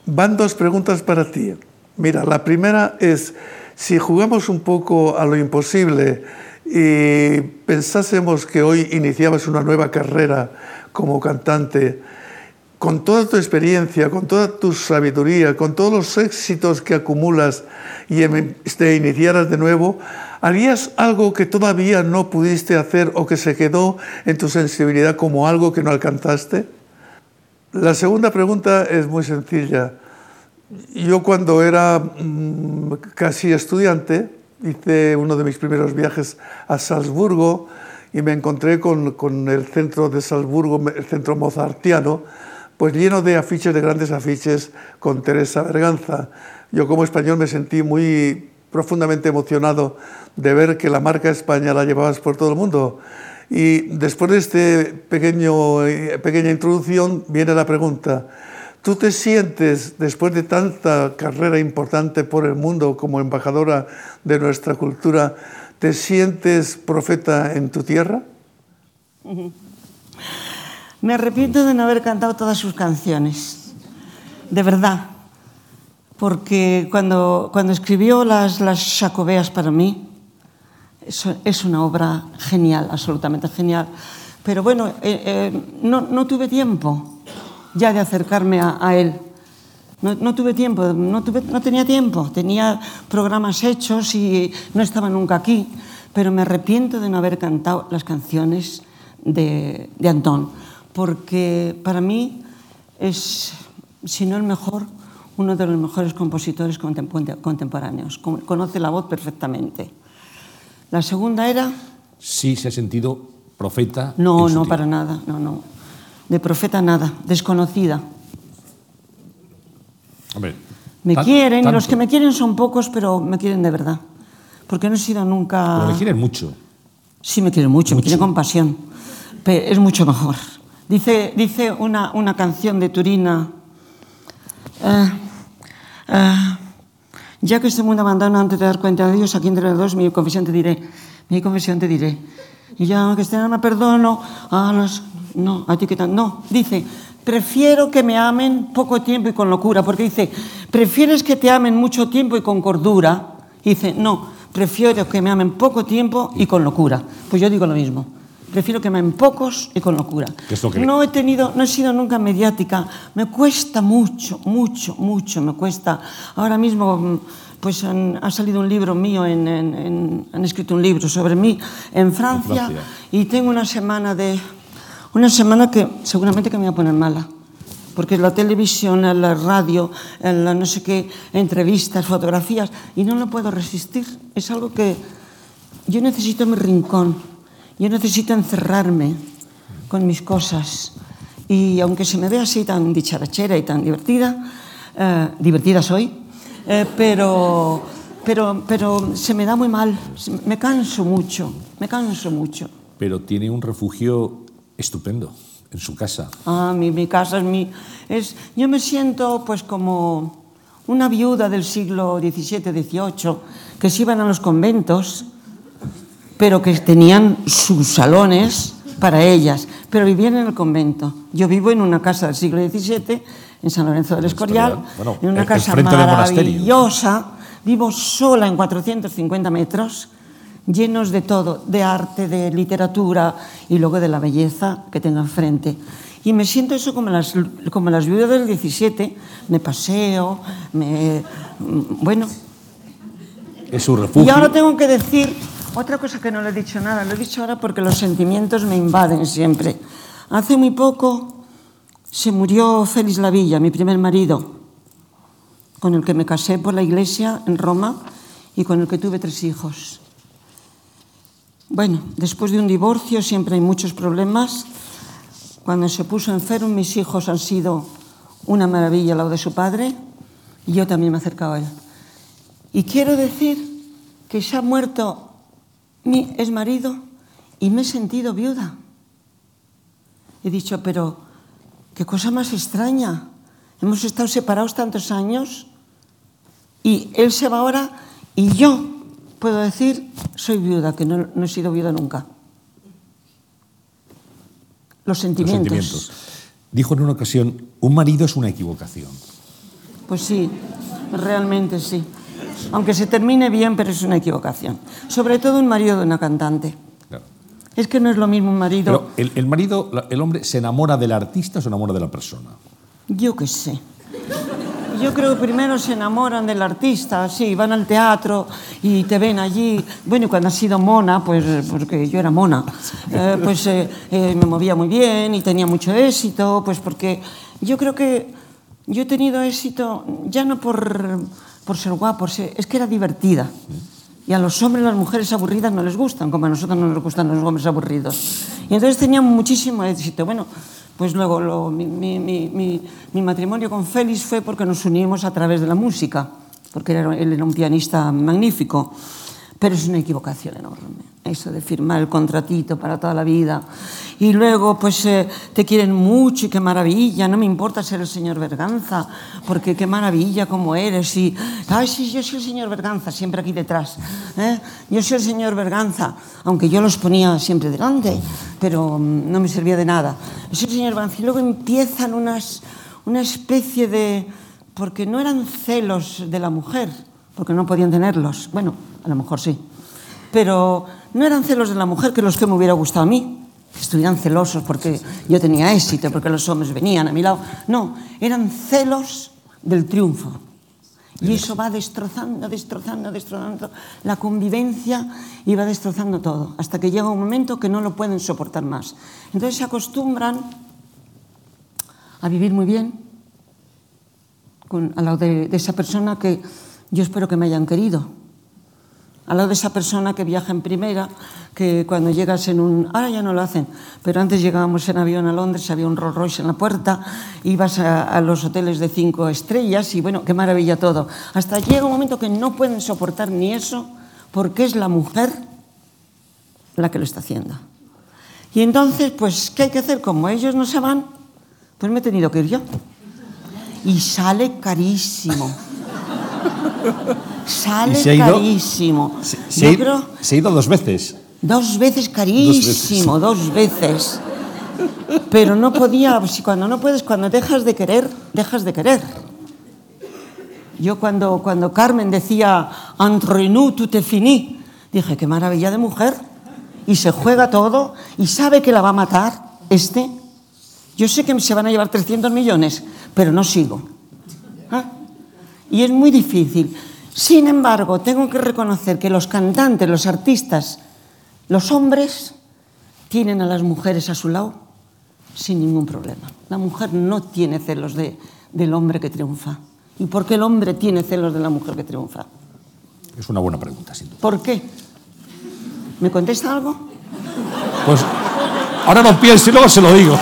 Van dos preguntas para ti. Mira, la primera es, si jugamos un poco a lo imposible y pensásemos que hoy iniciabas una nueva carrera como cantante, con toda tu experiencia, con toda tu sabiduría, con todos los éxitos que acumulas y em- te iniciaras de nuevo, ¿harías algo que todavía no pudiste hacer o que se quedó en tu sensibilidad como algo que no alcanzaste? La segunda pregunta es muy sencilla. Yo cuando era mm, casi estudiante hice uno de mis primeros viajes a Salzburgo y me encontré con, el centro de Salzburgo, el centro mozartiano, pues lleno de afiches, de grandes afiches con Teresa Berganza. Yo como español me sentí muy profundamente emocionado de ver que la marca España la llevabas por todo el mundo. Y después de pequeño, eh, pequeña introducción viene la pregunta. ¿Tú te sientes, después de tanta carrera importante por el mundo como embajadora de nuestra cultura, ¿Te sientes profeta en tu tierra? Me arrepiento de no haber cantado todas sus canciones, de verdad, porque cuando, cuando escribió las, las Jacobeas para mí, eso es una obra genial, absolutamente genial. Pero bueno, eh, eh, no, no tuve tiempo ya de acercarme a, a él. No, no, tuve tiempo, no, tuve, no, tenía tiempo, tenía programas hechos y no estaba nunca aquí, pero me arrepiento de no haber cantado las canciones de, de Antón, porque para mí es, si no el mejor, uno de los mejores compositores contemporáneos. Conoce la voz perfectamente. La segunda era... Sí, se ha sentido profeta. No, no, para nada, no, no. De profeta nada, desconocida. Hombre, me tan- quieren, y los que me quieren son pocos, pero me quieren de verdad. Porque no he sido nunca... Pero le quieren mucho. Sí, me quiere mucho, me Mucho. quiere con pasión. Pero es mucho mejor. Dice, dice una, una canción de Turina. eh, eh, ya que este mundo abandona antes de dar cuenta de Dios, aquí entre los dos mi confesión te diré. Mi confesión te diré. Y ya que este alma perdono a los... No, a ti que tan... No, dice, prefiero que me amen poco tiempo y con locura. Porque dice, ¿prefieres que te amen mucho tiempo y con cordura? Dice, no, prefiero que me amen poco tiempo y con locura. Pues yo digo lo mismo. Prefiero que me amen pocos y con locura. ¿Qué es lo que le- No he tenido, no he sido nunca mediática. Me cuesta mucho, mucho, mucho, me cuesta. Ahora mismo, pues han- ha salido un libro mío, en, en- en- han escrito un libro sobre mí en Francia, Francia. y tengo una semana de, una semana que seguramente que me voy a poner mala. Porque la televisión, la radio, la no sé qué, entrevistas, fotografías, y no lo puedo resistir. Es algo que yo necesito mi rincón, yo necesito encerrarme con mis cosas. Y aunque se me vea así tan dicharachera y tan divertida, eh, divertida soy, eh, pero, pero, pero se me da muy mal, me canso mucho, me canso mucho. Pero tiene un refugio estupendo en su casa. Ah, mi, mi casa es mi... Es, yo me siento pues como una viuda del siglo XVII, XVIII, que se iban a los conventos, pero que tenían sus salones para ellas, pero vivían en el convento. Yo vivo en una casa del siglo XVII, en San Lorenzo del Escorial, bueno, en una casa maravillosa. Vivo sola en 450 metros, llenos de todo, de arte, de literatura y luego de la belleza que tengo enfrente. Y me siento eso como las, como las viudas del 17, me paseo, me... mm, Bueno, Es su refugio. y ahora tengo que decir otra cosa que no le he dicho nada, lo he dicho ahora porque los sentimientos me invaden siempre. Hace muy poco se murió Félix Lavilla, mi primer marido, con el que me casé por la iglesia en Roma y con el que tuve tres hijos. Bueno, después de un divorcio siempre hay muchos problemas. Cuando se puso enfermo, mis hijos han sido una maravilla al lado de su padre y yo también me he acercado a él. Y quiero decir que se ha muerto mi ex marido y me he sentido viuda. He dicho, pero qué cosa más extraña. Hemos estado separados tantos años y él se va ahora y yo puedo decir, soy viuda, que no, no he sido viuda nunca. Los Los sentimientos. sentimientos. Dijo en una ocasión, un marido es una equivocación. Pues sí, realmente sí. Aunque se termine bien, pero es una equivocación. Sobre todo un marido de una cantante. Es que no es lo mismo un marido. Pero el, el marido, el hombre, ¿se enamora del artista o se enamora de la persona? Yo qué sé. Yo creo que primero se enamoran del artista, sí, van al teatro y te ven allí. Bueno, cuando has sido mona, pues porque yo era mona, eh, pues eh, eh, me movía muy bien y tenía mucho éxito, pues porque yo creo que yo he tenido éxito ya no por, por ser guapo, por ser- es que era divertida. y a los hombres las mujeres aburridas no les gustan, como a nosotros no nos gustan los hombres aburridos. Y entonces tenía muchísimo éxito. Bueno, pues luego lo, mi, mi, mi, mi, mi matrimonio con Félix fue porque nos unimos a través de la música, porque era, él era un pianista magnífico. Pero es una equivocación enorme, eso de firmar el contratito para toda la vida. Y luego, pues, eh, te quieren mucho y qué maravilla, no me importa ser el señor Berganza, porque qué maravilla como eres. Y, ay, sí, yo soy el señor Berganza, siempre aquí detrás. ¿eh? Yo soy el señor Berganza, aunque yo los ponía siempre delante, pero mm, no me servía de nada. Soy el señor Berganza. Y luego empiezan unas, una especie de... porque no eran celos de la mujer, porque no podían tenerlos. Bueno, a lo mejor sí. Pero no eran celos de la mujer que los que me hubiera gustado a mí, que estuvieran celosos porque yo tenía éxito, porque los hombres venían a mi lado. No, eran celos del triunfo. Y eso va destrozando, destrozando, destrozando la convivencia y va destrozando todo, hasta que llega un momento que no lo pueden soportar más. Entonces se acostumbran a vivir muy bien con, al lado de, de esa persona que yo espero que me hayan querido. Al lado de esa persona que viaja en primera, que cuando llegas en un... Ahora ya no lo hacen, pero antes llegábamos en avión a Londres, había un Rolls Royce en la puerta, ibas a, a los hoteles de cinco estrellas y bueno, qué maravilla todo. Hasta llega un momento que no pueden soportar ni eso porque es la mujer la que lo está haciendo. Y entonces, pues, ¿qué hay que hacer? Como ellos no se van, pues me he tenido que ir yo. Y sale carísimo. Sale carísimo. Se, se ha ido- creo se ha ido dos veces. dos veces carísimo, dos veces. Pero no podía, si cuando no puedes, cuando dejas de querer, dejas de querer. Yo cuando, cuando Carmen decía, entre nous tout est fini, dije, qué maravilla de mujer. Y se juega todo y sabe que la va a matar este. Yo sé que se van a llevar 300 millones, pero no sigo. ¿Ah? Y es muy difícil. Sin embargo, tengo que reconocer que los cantantes, los artistas, los hombres tienen a las mujeres a su lado sin ningún problema. La mujer no tiene celos de- del hombre que triunfa. ¿Y por qué el hombre tiene celos de la mujer que triunfa? Es una buena pregunta, sin duda. ¿Por qué? ¿Me contesta algo? Pues ahora no pienso y luego se lo digo.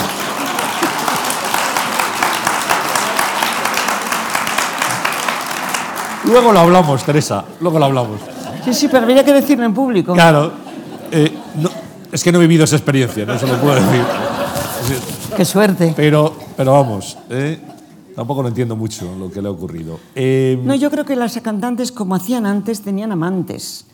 Luego lo hablamos, Teresa. Luego lo hablamos. Sí, sí, pero habría que decirlo en público. Claro. eh, no- es que no he vivido esa experiencia, no se lo puedo decir. Qué suerte. Pero, pero vamos, eh, tampoco lo entiendo mucho lo que le ha ocurrido. Eh, No, yo creo que las cantantes, como hacían antes, tenían amantes.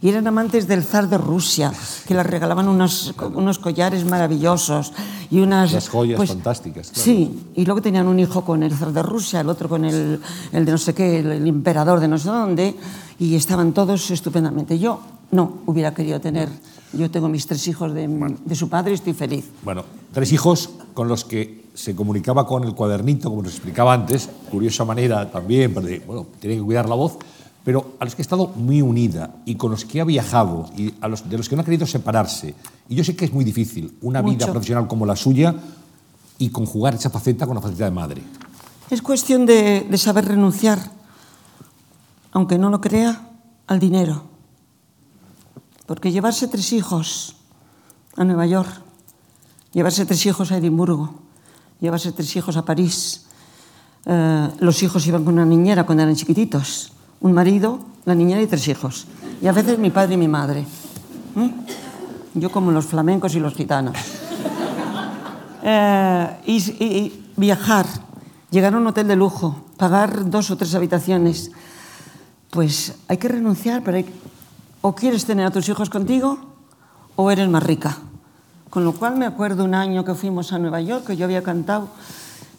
Y eran amantes del zar de Rusia, que les regalaban unos, unos collares maravillosos y unas... Las joyas fantásticas, claro. Sí, y luego tenían un hijo con el zar de Rusia, el otro con el, el de no sé qué, el, el emperador de no sé dónde, y estaban todos estupendamente. Yo no hubiera querido tener... Yo tengo mis tres hijos de, de su padre y estoy feliz. Bueno, tres hijos con los que se comunicaba con el cuadernito, como nos explicaba antes, curiosa manera también, porque bueno, tiene que cuidar la voz, pero a los que ha estado muy unida y con los que ha viajado y a los, de los que no ha querido separarse. Y yo sé que es muy difícil una vida Mucho. profesional como la suya y conjugar esa faceta con la faceta de madre. Es cuestión de, de saber renunciar, aunque no lo crea, al dinero. Porque llevarse tres hijos a Nueva York, llevarse tres hijos a Edimburgo, llevarse tres hijos a París, eh, los hijos iban con una niñera cuando eran chiquititos, un marido, la niñera y tres hijos. Y a veces mi padre y mi madre. ¿Mm? Yo como los flamencos y los gitanos. Eh, y, viajar, llegar a un hotel de lujo, pagar dos o tres habitaciones, pues hay que renunciar, pero hay o quieres tener a tus hijos contigo o eres más rica. Con lo cual me acuerdo un año que fuimos a Nueva York, que yo había cantado,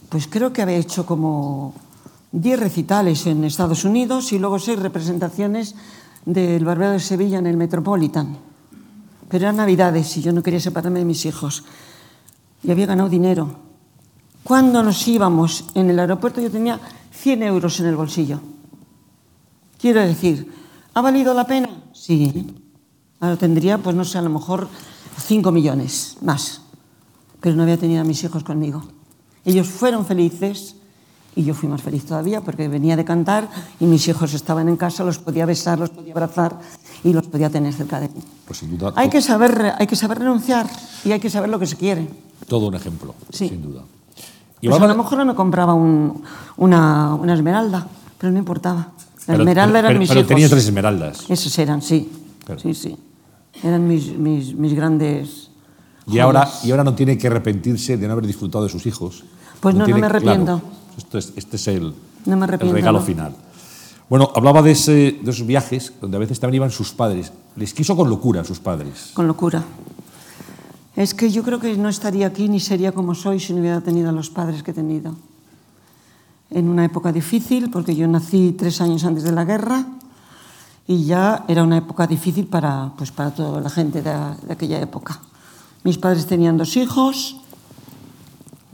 pues creo que había hecho como 10 recitales en Estados Unidos y luego seis representaciones del Barbero de Sevilla en el Metropolitan. Pero eran navidades y yo no quería separarme de mis hijos y había ganado dinero. Cuando nos íbamos en el aeropuerto yo tenía 100 euros en el bolsillo. Quiero decir, ¿ha valido la pena? Sí. Ahora tendría, pues no sé, a lo mejor 5 millones más. Pero no había tenido a mis hijos conmigo. Ellos fueron felices y yo fui más feliz todavía porque venía de cantar y mis hijos estaban en casa, los podía besar, los podía abrazar y los podía tener cerca de mí. Pues sin duda, Hay que saber, hay que saber renunciar y hay que saber lo que se quiere. todo un ejemplo, Sí. sin duda. Y Pues a lo mejor no me compraba un- una, una esmeralda, pero no importaba. La pero- esmeralda pero- eran pero- mis pero hijos. tenía tres esmeraldas. Esos eran, sí. Sí, sí. Eran mis, mis, mis grandes... Y ahora, y ahora no tiene que arrepentirse de no haber disfrutado de sus hijos. Pues no, no tiene- me arrepiento. claro, esto es, este es el, No me el regalo no. final. Bueno, hablaba de, ese- de esos viajes donde a veces también iban sus padres. Les quiso con locura a sus padres. Con locura. Es que yo creo que no estaría aquí ni sería como soy si no hubiera tenido a los padres que he tenido. En una época difícil, porque yo nací tres años antes de la guerra y ya era una época difícil para, pues, para toda la gente de, de aquella época. Mis padres tenían dos hijos,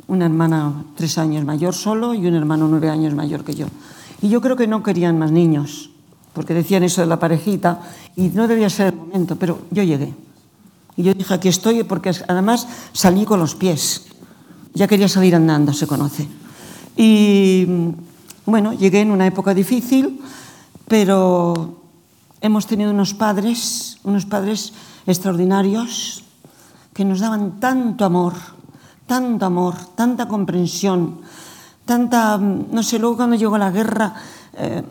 una hermana tres años mayor solo y un hermano nueve años mayor que yo. Y yo creo que no querían más niños, porque decían eso de la parejita y no debía ser el momento, pero yo llegué. Y yo dije, aquí estoy, porque además salí con los pies. Ya quería salir andando, se conoce. Y bueno, llegué en una época difícil, pero hemos tenido unos padres, unos padres extraordinarios que nos daban tanto amor, tanto amor, tanta comprensión, tanta, mm, no sé, luego cuando llegó la guerra, eh,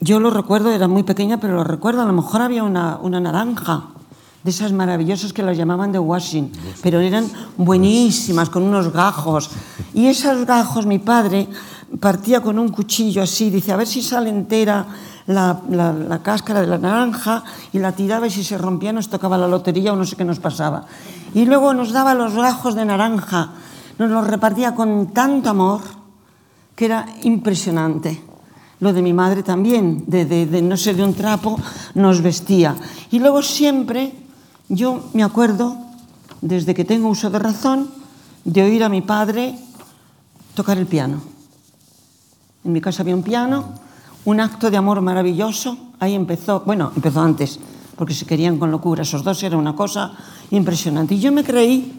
yo lo recuerdo, era muy pequeña, pero lo recuerdo, a lo mejor había una, una naranja, de esas maravillosas que las llamaban de washing, pero eran buenísimas, con unos gajos. Y esos gajos mi padre partía con un cuchillo así, dice, a ver si sale entera la, la- cáscara de la naranja, y la tiraba y si se rompía nos tocaba la lotería o no sé qué nos pasaba. Y luego nos daba los gajos de naranja, nos los repartía con tanto amor que era impresionante. Lo de mi madre también, de, de- de no ser de un trapo, nos vestía. Y luego siempre, yo me acuerdo, desde que tengo uso de razón, de oír a mi padre tocar el piano. En mi casa había un piano, un acto de amor maravilloso. Ahí empezó, bueno, empezó antes, porque se querían con locura. Esos dos era una cosa impresionante. Y yo me creí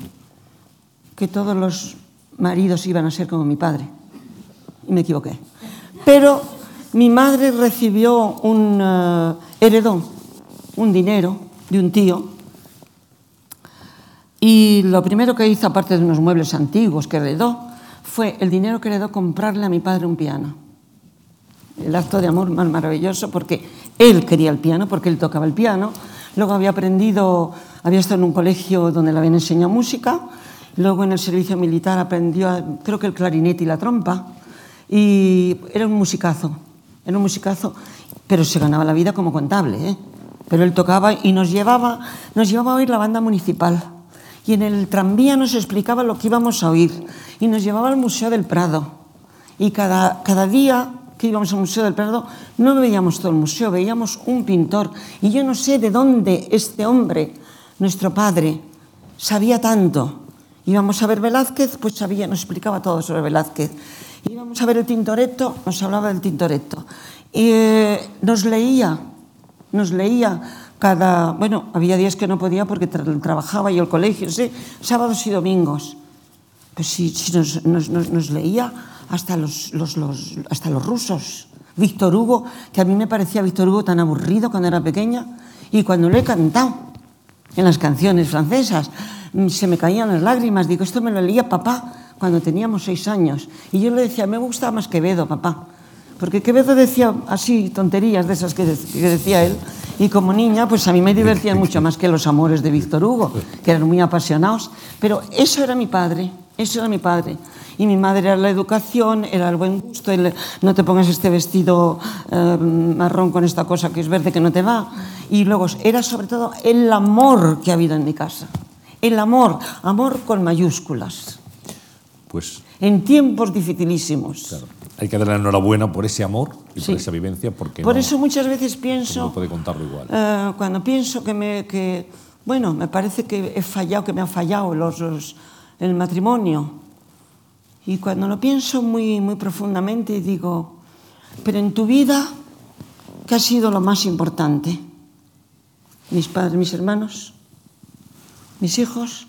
que todos los maridos iban a ser como mi padre. Y me equivoqué. Pero mi madre recibió un eh, heredó un dinero de un tío y lo primero que hizo, aparte de unos muebles antiguos que heredó, fue el dinero que heredó comprarle a mi padre un piano. El acto de amor más maravilloso porque él quería el piano, porque él tocaba el piano. Luego había aprendido, había estado en un colegio donde le habían enseñado música. Luego en el servicio militar aprendió, creo que el clarinete y la trompa. Y era un musicazo, era un musicazo, pero se ganaba la vida como contable. ¿eh? Pero él tocaba y nos llevaba, nos llevaba a oír la banda municipal. Y en el tranvía nos explicaba lo que íbamos a oír. Y nos llevaba al Museo del Prado. Y cada, cada día que íbamos ao Museo del Prado, non veíamos todo o museo, veíamos un pintor. Y yo no sé de dónde este hombre, nuestro padre, sabía tanto. Íbamos a ver Velázquez, pues sabía, nos explicaba todo sobre Velázquez. Íbamos a ver el Tintoretto, nos hablaba del Tintoretto. Y, eh, nos leía, nos leía cada... Bueno, había días que no podía porque tra trabajaba y el colegio, sí, sábados y domingos. Pues sí, sí nos, nos, nos, nos leía hasta los, hasta los rusos. Víctor Hugo, que a mí me parecía Víctor Hugo tan aburrido cuando era pequeña, y cuando lo he cantado en las canciones francesas, mm, se me caían las lágrimas. Digo, esto me lo leía papá cuando teníamos seis años. Y yo le decía, me gusta más Quevedo, papá. Porque Quevedo decía así tonterías de esas que decía él. Y como niña, pues a mí me divertían mucho más que los amores de Víctor Hugo, que eran muy apasionados. Pero eso era mi padre, eso era mi padre. Y mi madre era la educación, era el buen gusto, el no te pongas este vestido eh, marrón con esta cosa que es verde que no te va. Y luego era sobre todo el amor que ha habido en mi casa. El amor, amor con mayúsculas. Pues En tiempos dificilísimos. claro, hay que darle enhorabuena por ese amor y Sí. por esa vivencia, porque Por no, eso muchas veces no pienso, puede contarlo igual. eh, cuando pienso que me, que, bueno, me parece que he fallado, que me han fallado los, los- el matrimonio. Y cuando lo pienso muy, muy profundamente digo, pero en tu vida, ¿qué ha sido lo más importante? Mis padres, mis hermanos, mis hijos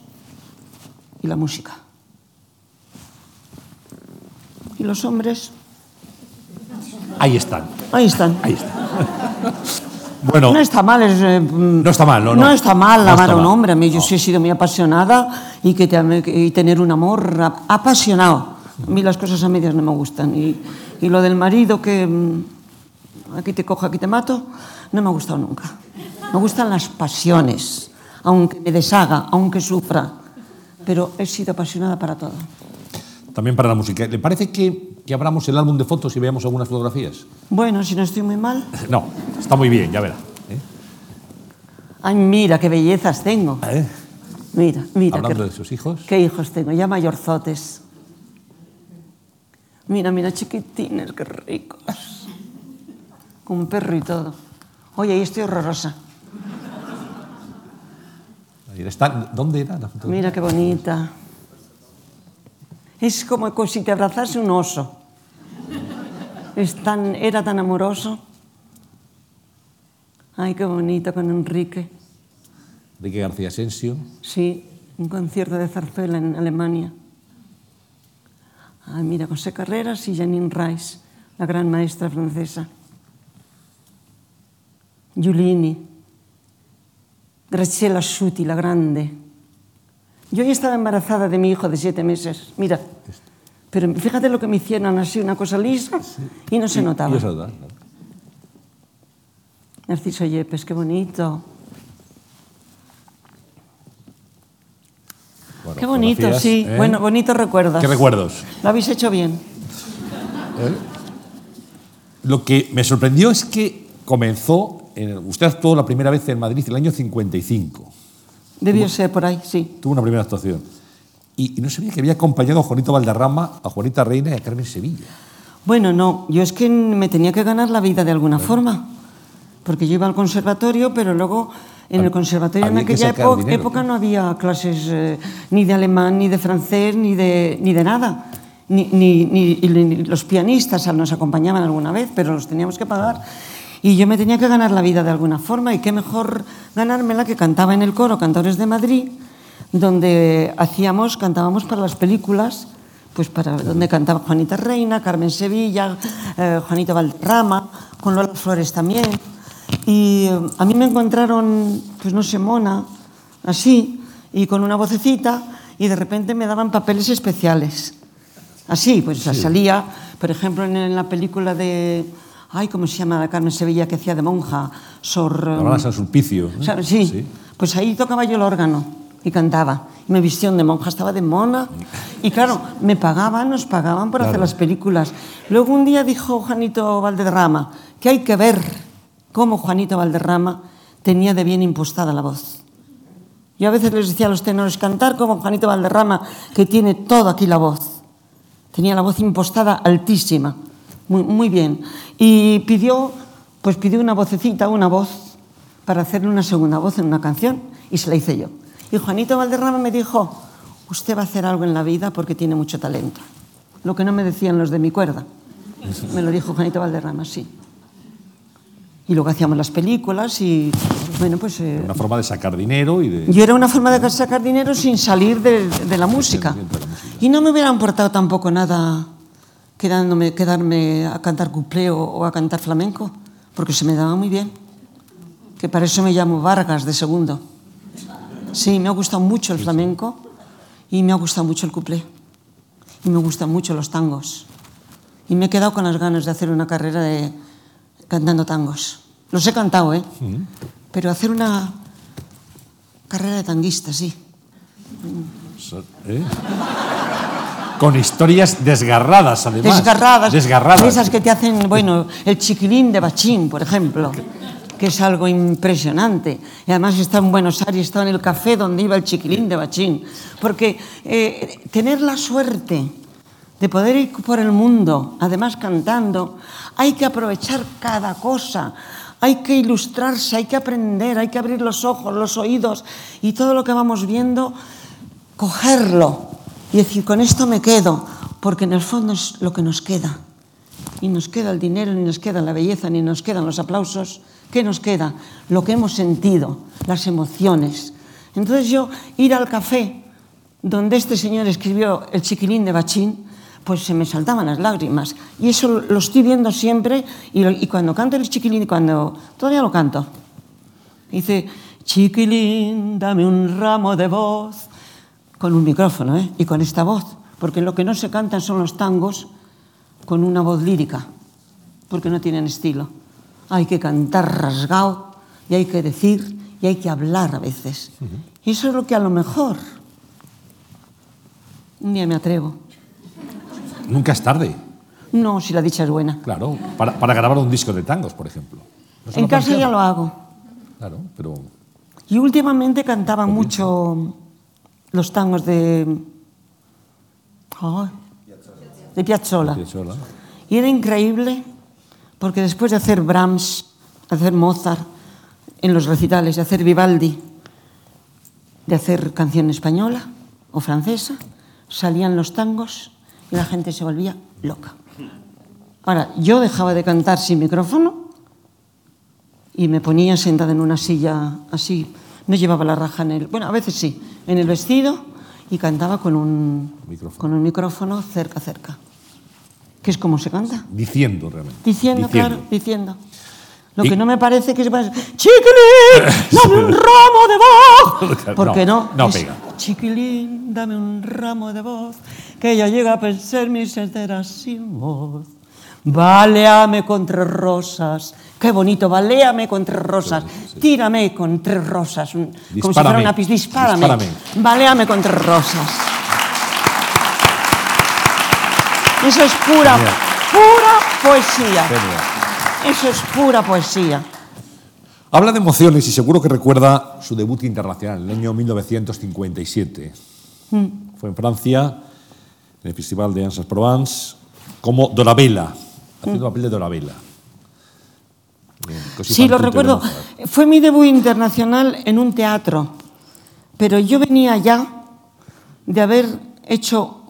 y la música. Y los hombres, Ahí están, ahí están. ahí están. bueno, No está mal, es, eh, mm, No está mal, no, no. está mal amar a un hombre. A mí yo sí he sido muy apasionada y, que te- y tener un amor ap- apasionado. A mí las cosas a medias no me gustan. Y, y lo del marido que mm, aquí te cojo, aquí te mato, no me ha gustado nunca. Me gustan las pasiones, aunque me deshaga, aunque sufra. Pero he sido apasionada para todo. También para la música. ¿Le parece que, que abramos el álbum de fotos y veamos algunas fotografías? Bueno, si no estoy muy mal. No, está muy bien, ya verá. ¿eh? Ay, mira qué bellezas tengo. ¿Eh? Mira, mira. Hablando qué, de sus hijos. qué hijos tengo, ya mayorzotes. Mira, mira, chiquitines, qué ricos. Con un perro y todo. Oye, ahí estoy horrorosa. Está. ¿Dónde era la fotografía? Mira qué bonita. Es como si te abrazase un oso. Es tan, era tan amoroso. Ay, qué bonito con Enrique. Enrique García Asensio. Sí, un concierto de zarzuela en Alemania. Ay, mira, José Carreras y Janine Rice, la gran maestra francesa. Giulini. Graciela Schuti, la grande. Yo ya estaba embarazada de mi hijo de siete meses, mira. Pero fíjate lo que me hicieron así, una cosa lisa, y no se notaba. Y da, ¿no? Narciso Yepes, qué bonito. Bueno, Qué bonito, sí. ¿eh? Bueno, bonitos recuerdos. ¿Qué recuerdos? Lo habéis hecho bien. Lo que me sorprendió es que comenzó, en- usted actuó la primera vez en Madrid en el año 55. Debió ser por ahí, sí. Tuvo una primera actuación. Y, y no sabía que había acompañado a Juanito Valderrama, a Juanita Reina y a Carmen Sevilla. Bueno, no, yo es que me tenía que ganar la vida de alguna forma. Porque yo iba al conservatorio, pero luego en el conservatorio en había aquella dinero, época no había clases eh, ni de alemán, ni de francés, ni de, ni de nada. Ni, ni- ni los pianistas nos acompañaban alguna vez, pero los teníamos que pagar. Y yo me tenía que ganar la vida de alguna forma, y qué mejor ganármela que cantaba en el coro Cantores de Madrid, donde hacíamos, cantábamos para las películas, pues para donde cantaba Juanita Reina, Carmen Sevilla, eh, Juanito Valderrama, con Lola Flores también. Y eh, a mí me encontraron, pues no sé, mona, así, y con una vocecita, y de repente me daban papeles especiales. Así, pues salía, por ejemplo, en, en la película de. Ay, ¿cómo se llama la Carmen Sevilla que hacía de monja? Sor. La eh, San Sulpicio. ¿no? o sea, sí. Pues ahí tocaba yo el órgano y cantaba. Y me vistión de monja, estaba de mona. Y claro, me pagaban, nos pagaban por hacer Claro. las películas. Luego un día dijo Juanito Valderrama que hay que ver cómo Juanito Valderrama tenía de bien impostada la voz. Yo a veces les decía a los tenores cantar como Juanito Valderrama, que tiene todo aquí la voz. Tenía la voz impostada altísima, muy, muy bien. Y pidió, pues pidió una vocecita, una voz, para hacerle una segunda voz en una canción, y se la hice yo. Y Juanito Valderrama me dijo, usted va a hacer algo en la vida porque tiene mucho talento. Lo que no me decían los de mi cuerda. Me lo dijo Juanito Valderrama, sí. Y luego hacíamos las películas y, bueno, pues... eh, Una forma de sacar dinero y de... yo era una forma de sacar dinero sin salir de, de la música. Y no me hubiera importado tampoco nada quedándome, quedarme a cantar cuplé o, o a cantar flamenco, porque se me daba muy bien. Que para eso me llamo Vargas de segundo. Sí, me ha gustado mucho el flamenco y me ha gustado mucho el cuplé. Y me gustan mucho los tangos. Y me he quedado con las ganas de hacer una carrera de cantando tangos. Los he cantado, ¿eh? Pero hacer una carrera de tanguista, sí. ¿Eh? Con historias desgarradas, además. Desgarradas. Desgarradas. Esas que te hacen, bueno, el chiquilín de Bachín, por ejemplo, que es algo impresionante. Y además está en Buenos Aires, estaba en el café donde iba el chiquilín de Bachín. Porque eh, tener la suerte de poder ir por el mundo, además cantando, hay que aprovechar cada cosa. Hay que ilustrarse, hay que aprender, hay que abrir los ojos, los oídos y todo lo que vamos viendo, cogerlo y decir, con esto me quedo, porque en el fondo es lo que nos queda. Ni nos queda el dinero, ni nos queda la belleza, ni nos quedan los aplausos. ¿Qué nos queda? Lo que hemos sentido, las emociones. Entonces yo ir al café donde este señor escribió El chiquilín de Bachín, pues se me saltaban las lágrimas. Y eso lo estoy viendo siempre y, y cuando canto el chiquilín, cuando todavía lo canto, Dice, chiquilín, dame un ramo de voz, con un micrófono, ¿eh? Y con esta voz, porque lo que no se cantan son los tangos con una voz lírica, porque no tienen estilo. Hay que cantar rasgado, y hay que decir y hay que hablar a veces. Y eso es lo que a lo mejor un día me atrevo. Nunca es tarde, No, si la dicha es buena. claro, para, para grabar un disco de tangos, por ejemplo. ¿No se En casa ya lo hago. Claro, pero Y últimamente cantaba mucho los tangos de. Ay, de Piazzolla. Piazzolla. Y era increíble porque después de hacer Brahms, hacer Mozart en los recitales, de hacer Vivaldi, de hacer canción española o francesa, salían los tangos y la gente se volvía loca. Ahora, yo dejaba de cantar sin micrófono y me ponía sentada en una silla así, no llevaba la raja en el, bueno, a veces sí, en el vestido y cantaba con un Micrófono. con un micrófono cerca, cerca. Que es como se canta. diciendo realmente. Diciendo, claro, diciendo. Lo Y- que no me parece que es más, chiquilín, dame un ramo de voz. Porque no, No, no es, pega. Chiquilín, dame un ramo de voz, que ya llega a pensar mis enteras sin voz. Baleame con tres rosas, qué bonito, baleame con tres rosas, tírame con tres rosas, un- como si fuera una pis, dispárame, dispárame. baleame con tres rosas. Eso es pura, Genial. pura poesía. Genial. Eso es pura poesía. Habla de emociones y seguro que recuerda su debut internacional en el año 1957. Fue en Francia, en el Festival de Ansas Provence, como Dorabella, haciendo el papel de Dorabella. Sí, lo recuerdo. Fue mi debut internacional en un teatro, pero yo venía ya de haber hecho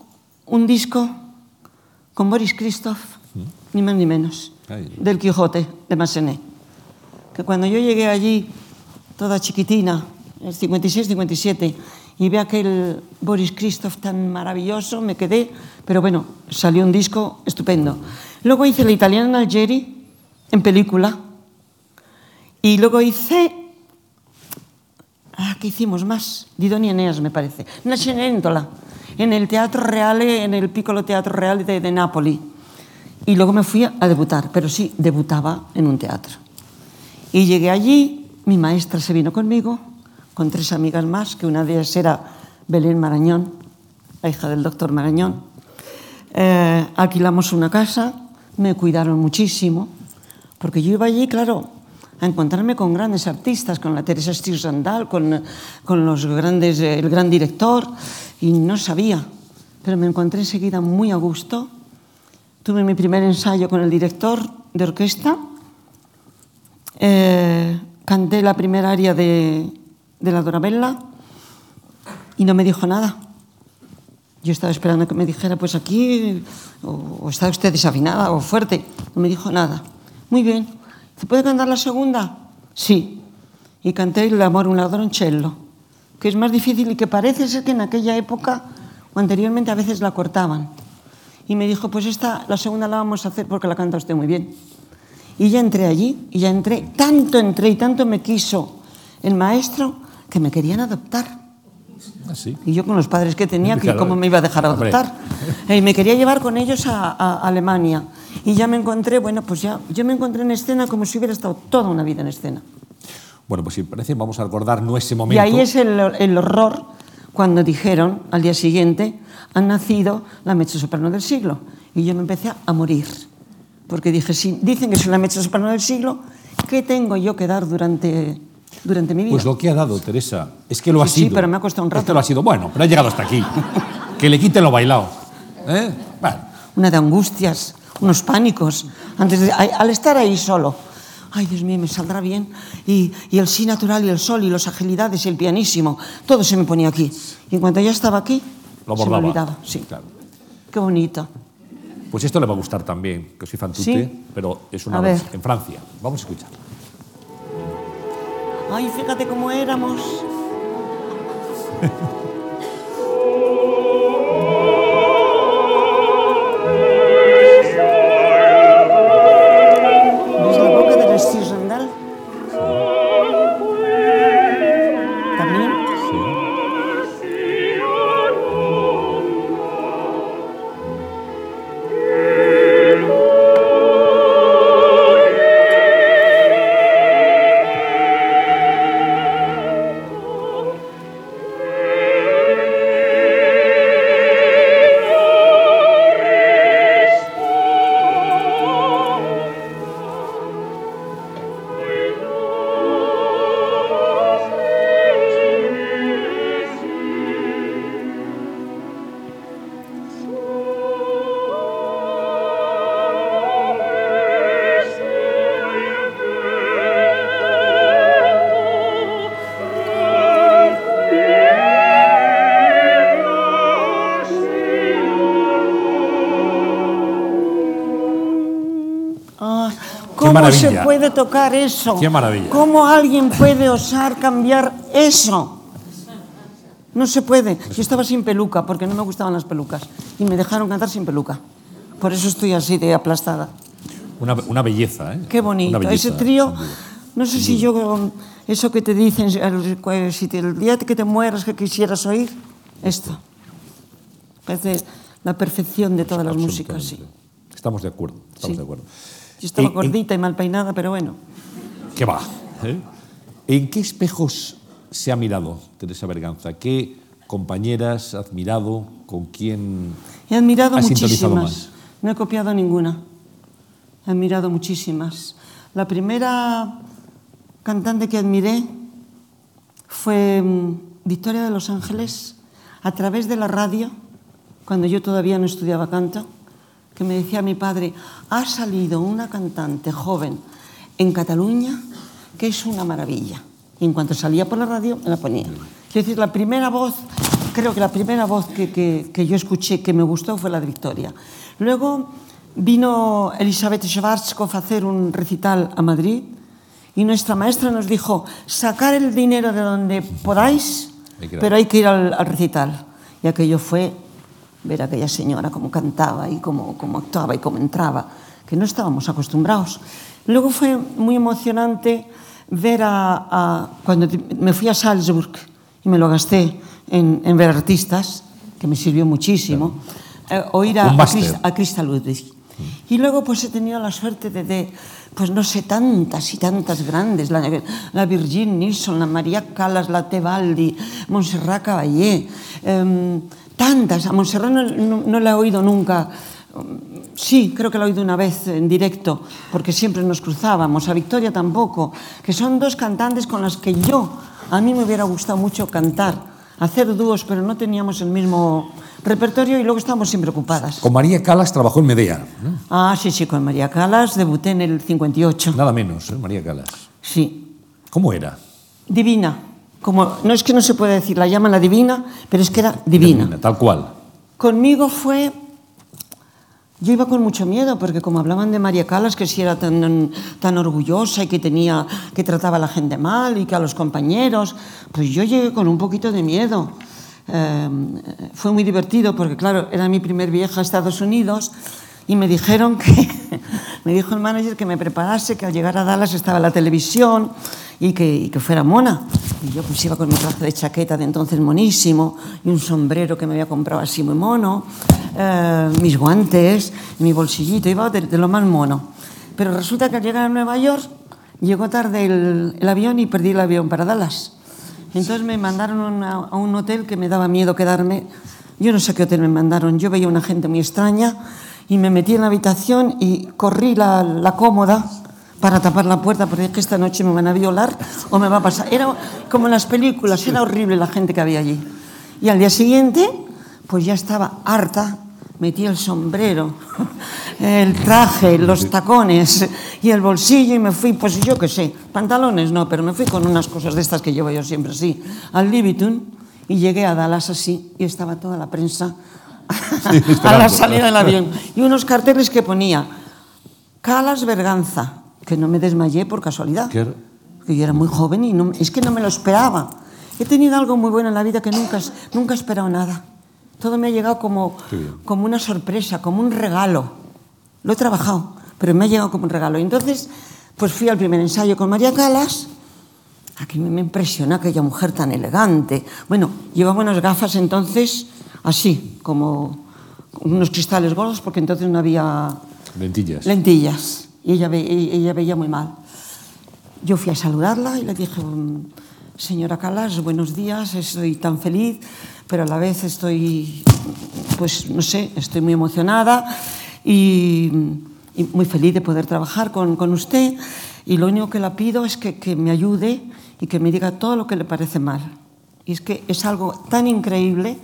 un disco con Boris Christoph, ni más ni menos, del Quijote de Massenet. Que cuando yo llegué allí, toda chiquitina, el 56-57, y vi aquel Boris Christoph tan maravilloso, me quedé, pero bueno, salió un disco estupendo. Luego hice La italiana en Algeri, en película, y luego hice. Ah, ¿qué hicimos más? Didoni Eneas, me parece. Una Cenerentola, en el Teatro Reale, en el Piccolo Teatro Reale de, de Nápoli. Y luego me fui a debutar, pero sí, debutaba en un teatro. Y llegué allí, mi maestra se vino conmigo, con tres amigas más, que una de ellas era Belén Marañón, la hija del doctor Marañón. Eh, alquilamos una casa, me cuidaron muchísimo, porque yo iba allí, claro, a encontrarme con grandes artistas, con la Teresa Sandal, con, con los grandes, eh, el gran director, y no sabía, pero me encontré enseguida muy a gusto. Tuve mi primer ensayo con el director de orquesta, eh, canté la primera aria de, de la Dorabella y no me dijo nada. Yo estaba esperando que me dijera, pues aquí, o, o está usted desafinada o fuerte. No me dijo nada. Muy bien. ¿Se puede cantar la segunda? Sí. Y canté El amor un ladroncello, que es más difícil y que parece ser que en aquella época o anteriormente a veces la cortaban. Y me dijo, pues esta, la segunda la vamos a hacer porque la canta usted muy bien. Y ya entré allí, y ya entré, tanto entré y tanto me quiso el maestro que me querían adoptar. Ah, sí. Y yo con los padres que tenía, que Claro. cómo me iba a dejar adoptar. Y me quería llevar con ellos a, a Alemania. Y ya me encontré, bueno, pues ya, yo me encontré en escena como si hubiera estado toda una vida en escena. Bueno, pues si parece, vamos a recordar no ese Y momento. ahí es el, el horror cuando dijeron al día siguiente, han nacido la mezzosoprano del siglo. Y yo me empecé a morir. Porque dije, si dicen que soy la mezzosoprano del siglo, ¿qué tengo yo que dar durante, durante mi vida? Pues lo que ha dado, Teresa, es que lo ha Sí, sí, sido. pero me ha costado un rato. lo ha sido. Bueno, pero ha llegado hasta aquí. que le quiten lo bailado. ¿Eh? Bueno, una de angustias, unos pánicos, antes de, al estar ahí solo. Ay, Dios mío, me saldrá bien. Y, y el sí natural y el sol y las agilidades y el pianísimo, todo se me ponía aquí. Y en cuanto ya estaba aquí, lo se me olvidaba. Sí, Claro. qué bonito. Pues esto le va a gustar también, que soy fan tutte, Sí. pero es una A vez ver. en Francia. Vamos a escuchar. Ay, fíjate cómo éramos. maravilla. se puede tocar eso? Qué maravilla. ¿Cómo alguien puede osar cambiar eso? No se puede. Yo estaba sin peluca porque no me gustaban las pelucas y me dejaron cantar sin peluca. Por eso estoy así de aplastada. Una, una belleza, ¿eh? Qué bonito. Belleza, Ese trío, no sé si yo, eso que te dicen, si te- el día que te mueras que quisieras oír, esto. Parece la perfección de todas las músicas, sí. Estamos de acuerdo, estamos Sí. de acuerdo. Yo estaba En- en- gordita y mal peinada, pero bueno. ¿Qué va? ¿eh? ¿En qué espejos se ha mirado Teresa Berganza? ¿Qué compañeras ha admirado? ¿Con quién? He admirado ¿Has sintonizado muchísimas. No he copiado ninguna. He admirado muchísimas. La primera cantante que admiré fue mm, Victoria de Los Ángeles a través de la radio, cuando yo todavía no estudiaba canto, que me decía mi padre, ha salido una cantante joven en Cataluña que es una maravilla. Y en cuanto salía por la radio, me la ponía. Quiero decir, la primera voz, creo que la primera voz que, que- que yo escuché que me gustó fue la de Victoria. Luego vino Elizabeth Schwarzkopf a hacer un recital a Madrid y nuestra maestra nos dijo, sacar el dinero de donde podáis, pero hay que ir al, al recital. Y aquello fue ver a aquella señora como cantaba e como, como actuaba e como entraba, que non estábamos acostumbrados. Logo foi moi emocionante ver a, a cuando me fui a Salzburg e me lo gasté en, en ver artistas, que me sirvió muchísimo, eh, oír a, a, Chris, a Krista Ludwig. Mm. Y luego pues he tenido la suerte de, de, pues no sé, tantas y tantas grandes, la, la Virgin Nilsson, la María Calas, la Tebaldi, Montserrat Caballé, eh, tantas. A Montserrat no, no- no la he oído nunca. Sí, creo que la he oído una vez en directo, porque siempre nos cruzábamos. A Victoria tampoco, que son dos cantantes con las que yo, a mí me hubiera gustado mucho cantar, hacer dúos, pero no teníamos el mismo repertorio y luego estábamos siempre ocupadas. Con María Calas trabajó en Medea. ¿no? Ah, sí, sí, con María Calas debuté en el 58. Nada menos, ¿eh? María Calas. Sí, ¿Cómo era? divina. Como, no es que no se puede decir, la llaman la divina, pero es que era divina. Tal cual. Conmigo fue... Yo iba con mucho miedo porque como hablaban de María Calas, que si era tan, tan orgullosa y que tenía que trataba a la gente mal y que a los compañeros, pues yo llegué con un poquito de miedo. Eh, fue muy divertido porque claro, era mi primer viaje a Estados Unidos y me dijeron que me dijo el manager que me preparase, que al llegar a Dallas estaba la televisión y que, y que fuera mona. Y yo pues iba con mi traje de chaqueta de entonces monísimo y un sombrero que me había comprado así muy mono, eh, mis guantes, mi bolsillito, iba de, de lo más mono. Pero resulta que al llegar a Nueva York llegó tarde el, el avión y perdí el avión para Dallas. Entonces me mandaron a un hotel que me daba miedo quedarme. Yo no sé qué hotel me mandaron. Yo veía una gente muy extraña y me metí en la habitación y corrí la, la cómoda para tapar la puerta porque dije que esta noche me van a violar o me va a pasar. Era como en las películas, era horrible la gente que había allí. Y al día siguiente, pues ya estaba harta, metí el sombrero, el traje, los tacones y el bolsillo y me fui, pues yo qué sé, pantalones no, pero me fui con unas cosas de estas que llevo yo siempre así, al Libitum y llegué a Dallas así y estaba toda la prensa a la salida del avión y unos carteles que ponía Calas Berganza, que no me desmayé por casualidad. ¿Qué? Que yo era muy joven y no, es que no me lo esperaba. He tenido algo muy bueno en la vida que nunca, nunca he esperado nada. Todo me ha llegado como, como una sorpresa, como un regalo. Lo he trabajado, pero me ha llegado como un regalo. Y entonces, pues fui al primer ensayo con María Calas. Aquí me impresiona aquella mujer tan elegante. Bueno, llevaba unas gafas entonces así, como unos cristales gordos, porque entonces no había Lentillas. lentillas y ella, ve- ella veía muy mal. Yo fui a saludarla y le dije, "Mm, señora Calas, buenos días, estoy tan feliz, pero a la vez estoy, pues no sé, estoy muy emocionada y, y muy feliz de poder trabajar con, con usted y lo único que le pido es que, que me ayude y que me diga todo lo que le parece mal. Y es que es algo tan increíble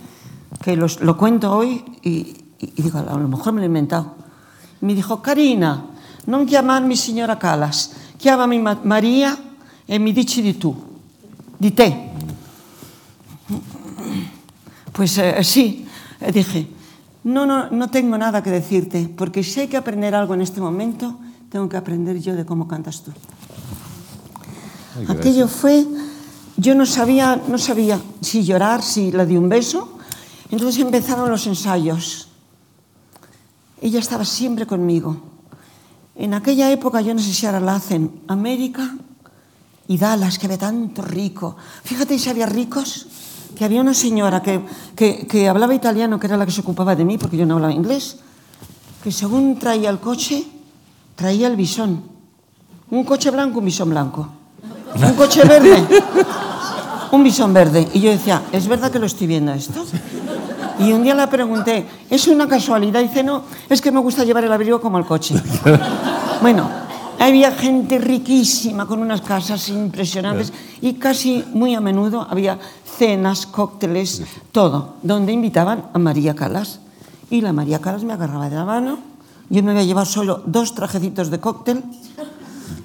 que los- lo cuento hoy y, y- y digo, a lo mejor me lo he inventado. Mi dijo, Carina, non chiamarmi signora Calas, chiamami Ma- Maria e mi dici di tu, di te. Pues eh, sí, eh, dije, no, no, no tengo nada que decirte, porque si hay que aprender algo en este momento, tengo que aprender yo de cómo cantas tú. Ay, Aquello fue, yo no sabía, no sabía si llorar, si le di un beso. Entonces empezaron los ensayos. Ella estaba siempre conmigo. En aquella época, yo no sé si ahora la hacen, América y Dallas, que había tanto rico. Fíjate si había ricos, que había una señora que, que, que hablaba italiano, que era la que se ocupaba de mí, porque yo no hablaba inglés, que según traía el coche, traía el bisón. Un coche blanco, un bisón blanco. Un coche verde, un bisón verde. Y yo decía, ¿es verdad que lo estoy viendo esto? Y un día le pregunté, ¿es una casualidad? Y dice, no, es que me gusta llevar el abrigo como el coche. Bueno, había gente riquísima con unas casas impresionantes y casi muy a menudo había cenas, cócteles, todo, donde invitaban a María Calas. Y la María Calas me agarraba de la mano, yo me había llevado solo dos trajecitos de cóctel,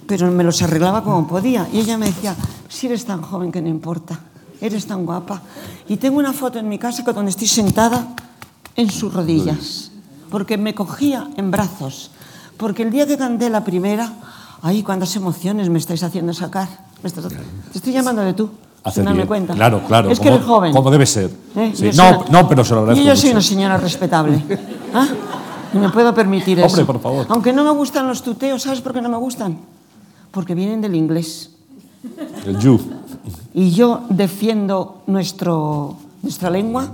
pero me los arreglaba como podía. Y ella me decía, si eres tan joven que no importa, eres tan guapa. Y tengo una foto en mi casa donde estoy sentada en sus rodillas, porque me cogía en brazos. Porque el día que canté la primera, ay, cuántas emociones me estáis haciendo sacar. Me estás- Te estoy llamando de tú, darme bien. cuenta. Claro, claro. Es que eres joven. Como debe ser. ¿Eh? Sí. Yo No, una- no, pero se lo agradezco Y yo soy una señora respetable. ¿Ah? Y me puedo permitir Hombre, eso. por favor. Aunque no me gustan los tuteos, ¿sabes por qué no me gustan? Porque vienen del inglés. El you. Y yo defiendo nuestro, nuestra lengua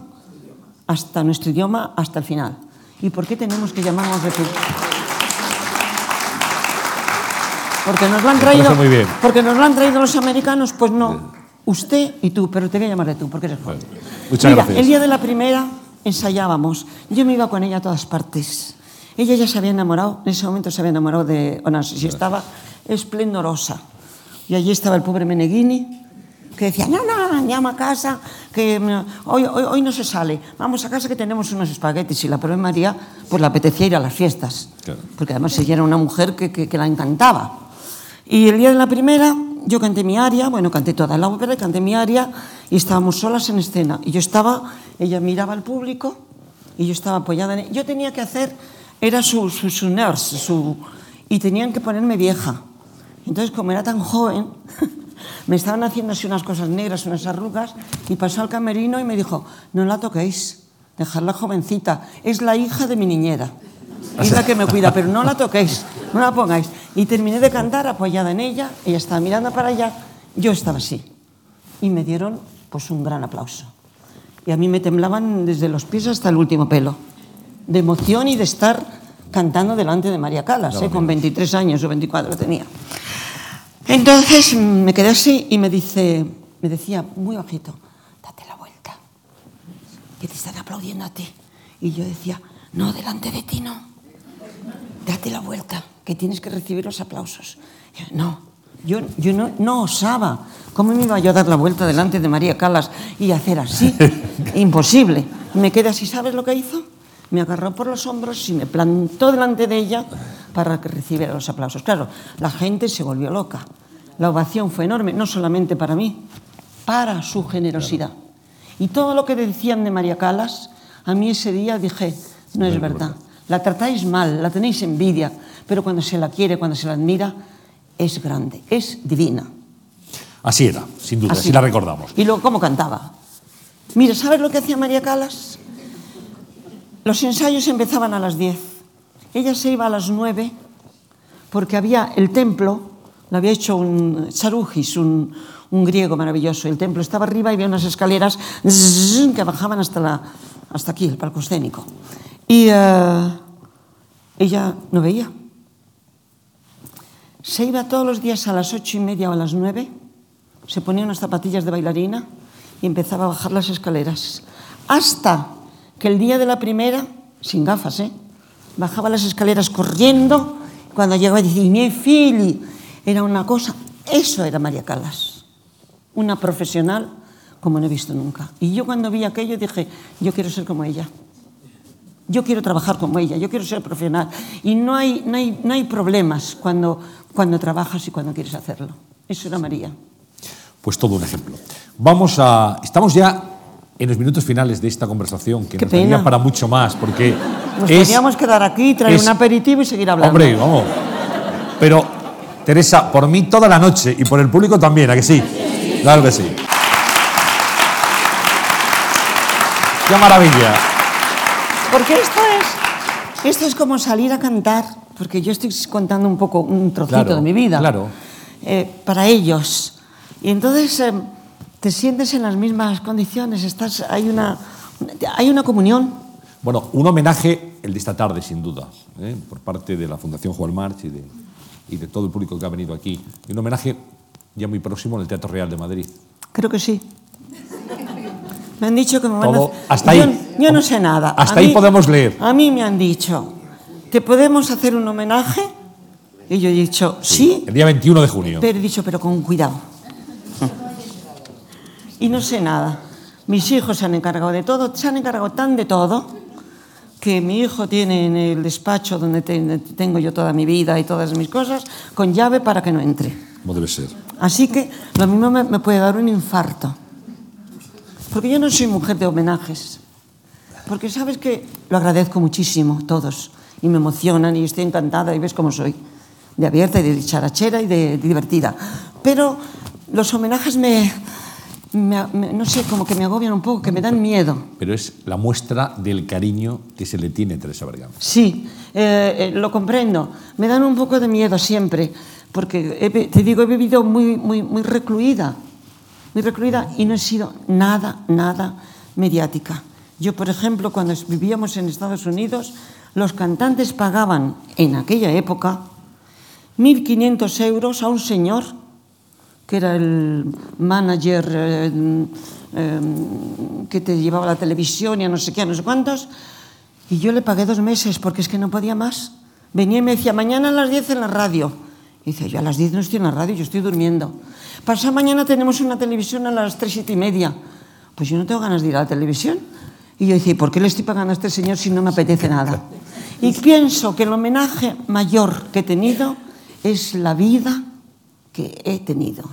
hasta nuestro idioma hasta el final. ¿Y por qué tenemos que llamarnos de tú? Porque nos lo han traído. muy bien. Porque nos lo han traído los americanos, pues no. Usted y tú, pero te voy a llamar de tú, porque eres joven. Muchas Mira, gracias. el día de la primera ensayábamos. Yo me iba con ella a todas partes. Ella ya se había enamorado, en ese momento se había enamorado de Onassis y estaba esplendorosa. Y allí estaba el pobre Meneghini, que decía, no, no, llama a casa, que mm, hoy, hoy, hoy no se sale, vamos a casa que tenemos unos espaguetis. Y la pobre María, pues le apetecía ir a las fiestas, Claro. porque además ella era una mujer que, que, que la encantaba. Y el día de la primera, yo canté mi aria, bueno, canté toda la ópera, canté mi aria, y estábamos solas en escena. Y yo estaba, ella miraba al público, y yo estaba apoyada en ella. Yo tenía que hacer, era su, su, su nurse, su, y tenían que ponerme vieja. Entonces, como era tan joven, me estaban haciendo así unas cosas negras, unas arrugas, y pasó al camerino y me dijo, no la toquéis, dejadla jovencita, es la hija de mi niñera. Es la que me cuida, pero no la toquéis, no la pongáis. Y terminé de cantar apoyada en ella, ella estaba mirando para allá, yo estaba así. Y me dieron pues un gran aplauso. Y a mí me temblaban desde los pies hasta el último pelo, de emoción y de estar cantando delante de María Calas, ¿eh? con 23 años o 24 tenía. Entonces me quedé así y me dice, me decía muy bajito, date la vuelta, que te están aplaudiendo a ti. Y yo decía, no, delante de ti no, date la vuelta, que tienes que recibir los aplausos. Yo, no, yo, yo no, no osaba. ¿Cómo me iba yo a dar la vuelta delante de María Calas y hacer así? Imposible. Me quedé así, ¿sabes lo que hizo? Me agarró por los hombros y me plantó delante de ella para que recibiera los aplausos. Claro, la gente se volvió loca. La ovación fue enorme, no solamente para mí, para su generosidad. Y todo lo que decían de María Calas, a mí ese día dije, no es verdad. La tratáis mal, la tenéis envidia, pero cuando se la quiere, cuando se la admira, es grande, es divina. Así era, sin duda, así, la recordamos. Y luego, ¿cómo cantaba? Mira, ¿sabes lo que hacía María Calas? Los ensayos empezaban a las 10. Ella se iba a las 9 porque había el templo, lo había hecho un Charujis, un, un griego maravilloso. El templo estaba arriba y había unas escaleras que bajaban hasta, la, hasta aquí, el palco escénico. Y eh, ella no veía. Se iba todos los días a las ocho y media o a las nueve, se ponía unas zapatillas de bailarina y empezaba a bajar las escaleras. Hasta que el día de la primera, sin gafas, ¿eh? bajaba las escaleras corriendo. Cuando llegaba decía, mi fili, era una cosa. Eso era María Calas, una profesional como no he visto nunca. Y yo cuando vi aquello dije, yo quiero ser como ella. Yo quiero trabajar como ella, yo quiero ser profesional. Y no hay, no hay, no hay problemas cuando, cuando trabajas y cuando quieres hacerlo. Eso era María. Pues todo un ejemplo. Vamos a. Estamos ya en los minutos finales de esta conversación, que Qué nos pena. para mucho más, porque Nos es- podríamos quedar aquí, traer es- un aperitivo y seguir hablando. Hombre, vamos. Pero, Teresa, por mí toda la noche y por el público también, ¿a que sí? Claro que sí. ¡Qué maravilla! Porque esto es, esto es como salir a cantar, porque yo estoy contando un poco, un trocito Claro, de mi vida. claro. eh, para ellos. Y entonces eh, te sientes en las mismas condiciones, estás, hay, una, hay una comunión. Bueno, un homenaje, el de esta tarde, sin duda, ¿eh? por parte de la Fundación Juan March y de, y de todo el público que ha venido aquí. Y un homenaje ya muy próximo en el Teatro Real de Madrid. Creo que sí. Me han dicho que me van Todo- a... hasta yo, ahí. yo no sé nada. Hasta A ahí mí- podemos leer. A mí me han dicho, ¿te podemos hacer un homenaje? Y yo he dicho, sí, El día 21 de junio. pero he dicho, pero con cuidado. Y no sé nada. Mis hijos se han encargado de todo, se han encargado tan de todo que mi hijo tiene en el despacho donde te- tengo yo toda mi vida y todas mis cosas con llave para que no entre. Como debe ser. Así que lo mismo me, me puede dar un infarto. Porque yo no soy mujer de homenajes. Porque sabes que lo agradezco muchísimo, todos. Y me emocionan y estoy encantada y ves cómo soy. De abierta y de dicharachera y de, divertida. Pero los homenajes me, me- me- no sé, como que me agobian un poco, que me dan miedo. Pero es la muestra del cariño que se le tiene a Teresa Bergamo. Sí, eh, eh, lo comprendo. Me dan un poco de miedo siempre, porque he te digo, he vivido muy, muy, muy recluida, muy recluida y no he sido nada, nada mediática. Yo, por ejemplo, cuando vivíamos en Estados Unidos, los cantantes pagaban en aquella época 1.500 euros a un señor que era el manager eh, eh, que te llevaba la televisión y a no sé qué, a no sé cuántos, y yo le pagué dos meses porque es que no podía más. Venía y me decía, mañana a las 10 en la radio. Y dice, yo a las 10 no estoy en la radio, yo estoy durmiendo. Pasado mañana tenemos una televisión a las 3, 7 y media. Pues yo no tengo ganas de ir a la televisión. Y yo decía, ¿y por qué le estoy pagando a este señor si no me apetece nada? Y pienso que el homenaje mayor que he tenido es la vida que he tenido.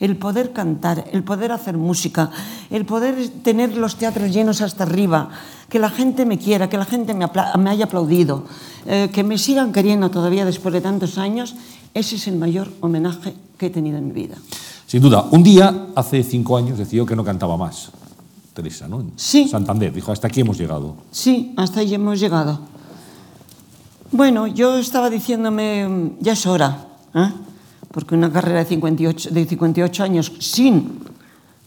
El poder cantar, el poder hacer música, el poder tener los teatros llenos hasta arriba, que la gente me quiera, que la gente me, apla- me haya aplaudido, eh, que me sigan queriendo todavía después de tantos años, ese es el mayor homenaje que he tenido en mi vida. Sin duda, un día, hace cinco años, decidió que no cantaba más. Teresa, ¿no? Sí. Santander, dijo, hasta aquí hemos llegado. Sí, hasta ahí hemos llegado. Bueno, yo estaba diciéndome, ya es hora, ¿eh? Porque una carrera de 58, de 58 años sin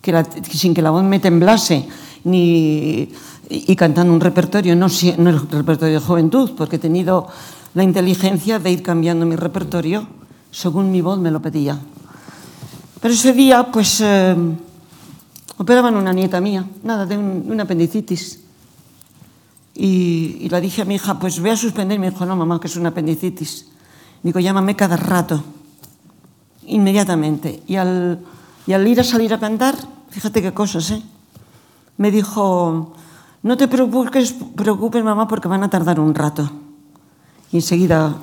que, la, sin que la voz me temblase, ni, y, cantando un repertorio, no, no el repertorio de juventud, porque he tenido la inteligencia de ir cambiando mi repertorio según mi voz me lo pedía. Pero ese día, pues, eh, operaban una nieta mía, nada, de un- una apendicitis. Y, y le dije a mi hija, pues voy a suspender. Y me dijo, no, mamá, que es una apendicitis. Digo, llámame cada rato, inmediatamente. Y al, y al ir a salir a cantar, fíjate qué cosas, ¿eh? Me dijo, no te preocupes, preocupes, mamá, porque van a tardar un rato. Y enseguida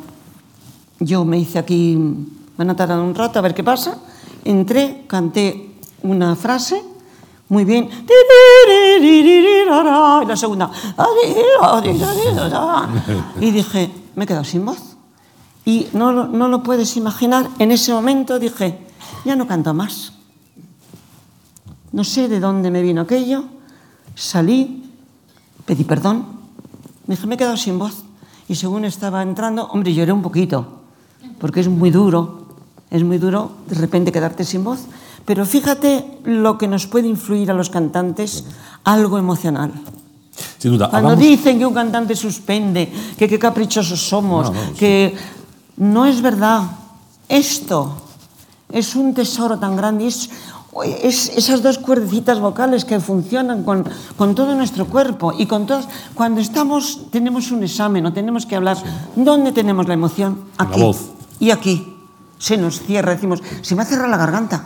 yo me hice aquí, van a tardar un rato, a ver qué pasa. Entré, canté una frase, muy bien. Y la segunda. Y dije, me he quedado sin voz. Y no, lo- no lo puedes imaginar, en ese momento dije, ya no canto más. No sé de dónde me vino aquello. Salí, pedí perdón. Me dije, me he quedado sin voz. Y según estaba entrando, hombre, lloré un poquito, porque es muy duro, es muy duro de repente quedarte sin voz. Pero fíjate lo que nos puede influir a los cantantes, algo emocional. Sin duda, Cuando hagamos- dicen que un cantante suspende, que qué caprichosos somos, No, no, sí. que no es verdad. Esto es un tesoro tan grande. Es, es esas dos cuerdecitas vocales que funcionan con, con todo nuestro cuerpo y con todas. Cuando estamos, tenemos un examen o tenemos que hablar, ¿dónde tenemos la emoción? La Aquí. voz. Y aquí. Se nos cierra, decimos, se me ha cerrado la garganta.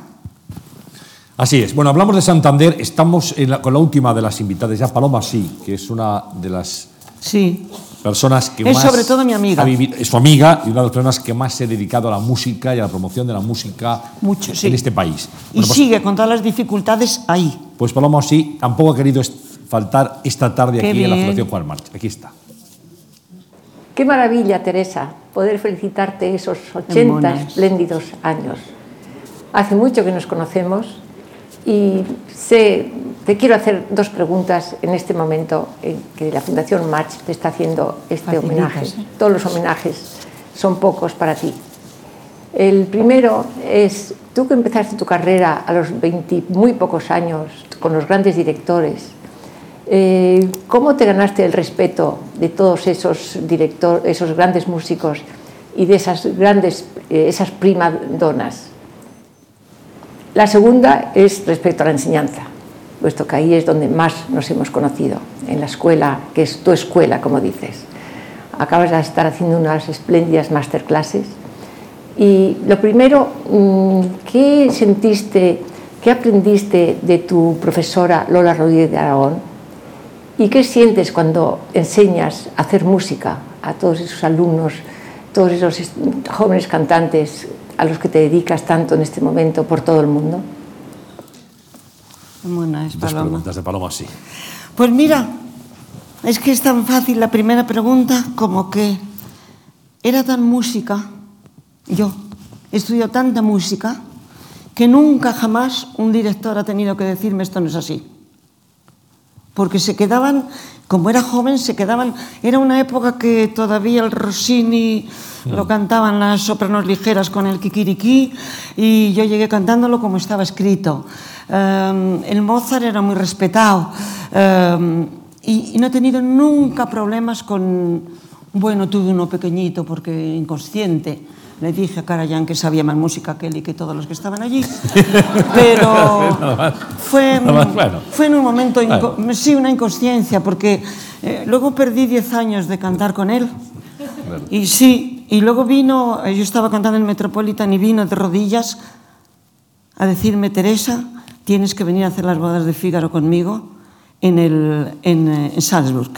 Así es. Bueno, hablamos de Santander. Estamos en la- con la última de las invitadas, ya Paloma sí, que es una de las Sí. Personas que Es más... sobre todo mi amiga. ha vivido- es su amiga y una de las personas que más se ha dedicado a la música y a la promoción de la música Mucho, sí. en este país. Y Bueno, pues, sigue con todas las dificultades ahí. pues Paloma sí tampoco ha querido faltar esta tarde Qué aquí en la. Fundación Juan March. Aquí está. Qué maravilla, Teresa, poder felicitarte esos 80 Demonios. espléndidos años. Hace mucho que nos conocemos y te quiero hacer dos preguntas en este momento en que la Fundación Match te está haciendo este Facilitas, homenaje. ¿eh? Todos los homenajes son pocos para ti. El primero es, tú que empezaste tu carrera a los 20 muy pocos años con los grandes directores, eh, ¿cómo te ganaste el respeto de todos esos directores, esos grandes músicos y de esas grandes, eh, esas primadonas? La segunda es respecto a la enseñanza, puesto que ahí es donde más nos hemos conocido, en la escuela, que es tu escuela, como dices. Acabas de estar haciendo unas espléndidas masterclasses. Y lo primero, mm, ¿qué sentiste, qué aprendiste de tu profesora Lola Rodríguez de Aragón? ¿Y qué sientes cuando enseñas a hacer música a todos esos alumnos, todos esos jóvenes cantantes a los que te dedicas tanto en este momento por todo el mundo? Buena es, Dos preguntas de Paloma, sí. Pues mira, es que es tan fácil la primera pregunta como que era tan música, yo estudio tanta música, que nunca jamás un director ha tenido que decirme esto no es así. Porque se quedaban, como era joven, se quedaban, era una época que todavía el Rossini lo cantaban las sopranos ligeras con el kikiriki y yo llegué cantándolo como estaba escrito. Um, el Mozart era muy respetado um, y, y no he tenido nunca problemas con, bueno, tuve uno pequeñito porque inconsciente. Le dije a Karajan que sabía más música que él y que todos los que estaban allí, pero más. fue, Nada más, bueno. fue en un momento, Bueno. sí, una inconsciencia, porque eh, luego perdí 10 años de cantar con él. Y sí, y luego vino, eh, yo estaba cantando en el Metropolitan y vino de rodillas a decirme, Teresa, tienes que venir a hacer las bodas de Fígaro conmigo en, el, en, eh, en Salzburg.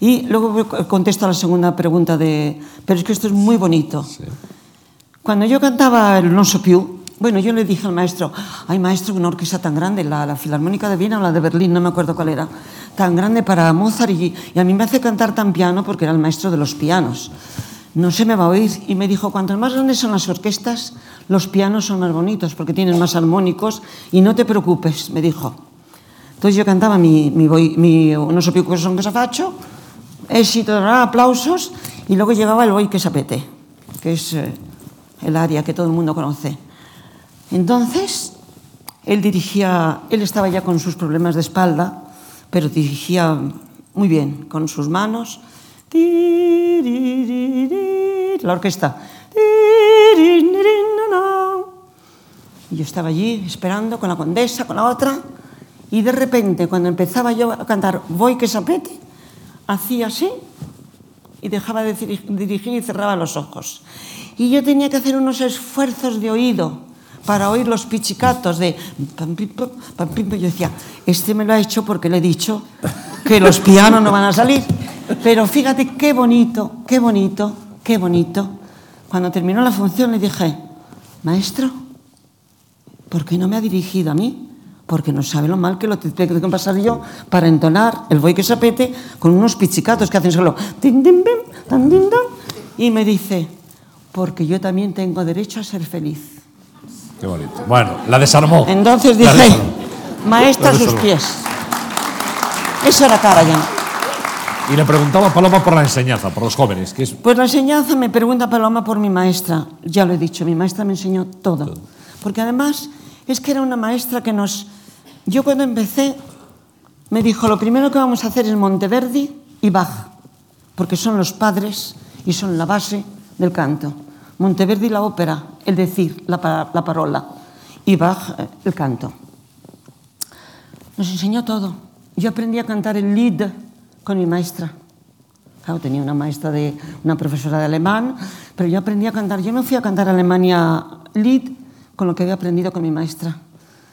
Y luego contesto a la segunda pregunta de, pero es que esto es muy bonito. Cuando yo cantaba el Non so più, bueno, yo le dije al maestro, ay maestro, una orquesta tan grande, la, la Filarmónica de Viena o la de Berlín, no me acuerdo cuál era, tan grande para Mozart y, a mí me hace cantar tan piano porque era el maestro de los pianos. No se me va a oír. Y me dijo, cuanto más grandes son las orquestas, los pianos son más bonitos porque tienen más armónicos y no te preocupes, me dijo. Entonces yo cantaba mi, mi, voi- mi Non so più cosa son faccio, éxito, aplausos, y luego llegaba el Voy que sapete, que es eh, el área que todo el mundo conoce. Entonces, él dirigía, él estaba ya con sus problemas de espalda, pero dirigía muy bien, con sus manos. La orquesta. Y yo estaba allí esperando con la condesa, con la otra, y de repente, cuando empezaba yo a cantar Voy que sapete, hacía así y dejaba de diri- dirigir y cerraba los ojos. Y yo tenía que hacer unos esfuerzos de oído para oír los pichicatos de. Yo decía, este me lo ha hecho porque le he dicho que los pianos no van a salir. Pero fíjate qué bonito, qué bonito, qué bonito. Cuando terminó la función le dije, maestro, ¿por qué no me ha dirigido a mí? Porque no sabe lo mal que lo tengo que pasar yo para entonar el voy que sapete con unos pichicatos que hacen solo y me dice, porque yo también tengo derecho a ser feliz. Qué bonito. Bueno, la desarmó. Entonces dije, desarmó. maestra a sus pies. Eso era Karajan. Y le preguntaba a Paloma por la enseñanza, por los jóvenes, que es Pues la enseñanza me pregunta Paloma por mi maestra. Ya lo he dicho, mi maestra me enseñó todo. Porque además es que era una maestra que nos... Yo cuando empecé me dijo, lo primero que vamos a hacer es Monteverdi y Bach, porque son los padres y son la base del canto. Monteverdi la ópera, el decir, la, la parola, y Bach eh, el canto. Nos enseñó todo. Yo aprendí a cantar el Lied con mi maestra. Claro, tenía una maestra de una profesora de alemán, pero yo aprendí a cantar. Yo me fui a cantar a Alemania Lied con lo que había aprendido con mi maestra.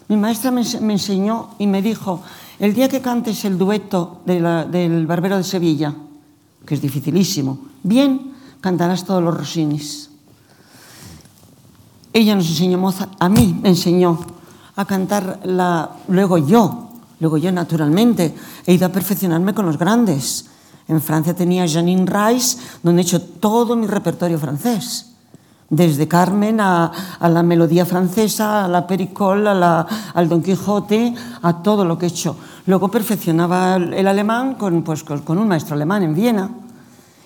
Mi maestra me, ense- me enseñó y me dijo, el día que cantes el dueto del Barbero de Sevilla, que es dificilísimo, bien, cantarás todos los Rossinis. Ella nos enseñó a mí me enseñó a cantar la, luego yo, luego yo naturalmente he ido a perfeccionarme con los grandes. En Francia tenía Janine Rice, donde he hecho todo mi repertorio francés. Desde Carmen a, la melodía francesa, a la Pericol, a al Don Quijote, a todo lo que he hecho. Luego perfeccionaba el, alemán con, pues, con un maestro alemán en Viena.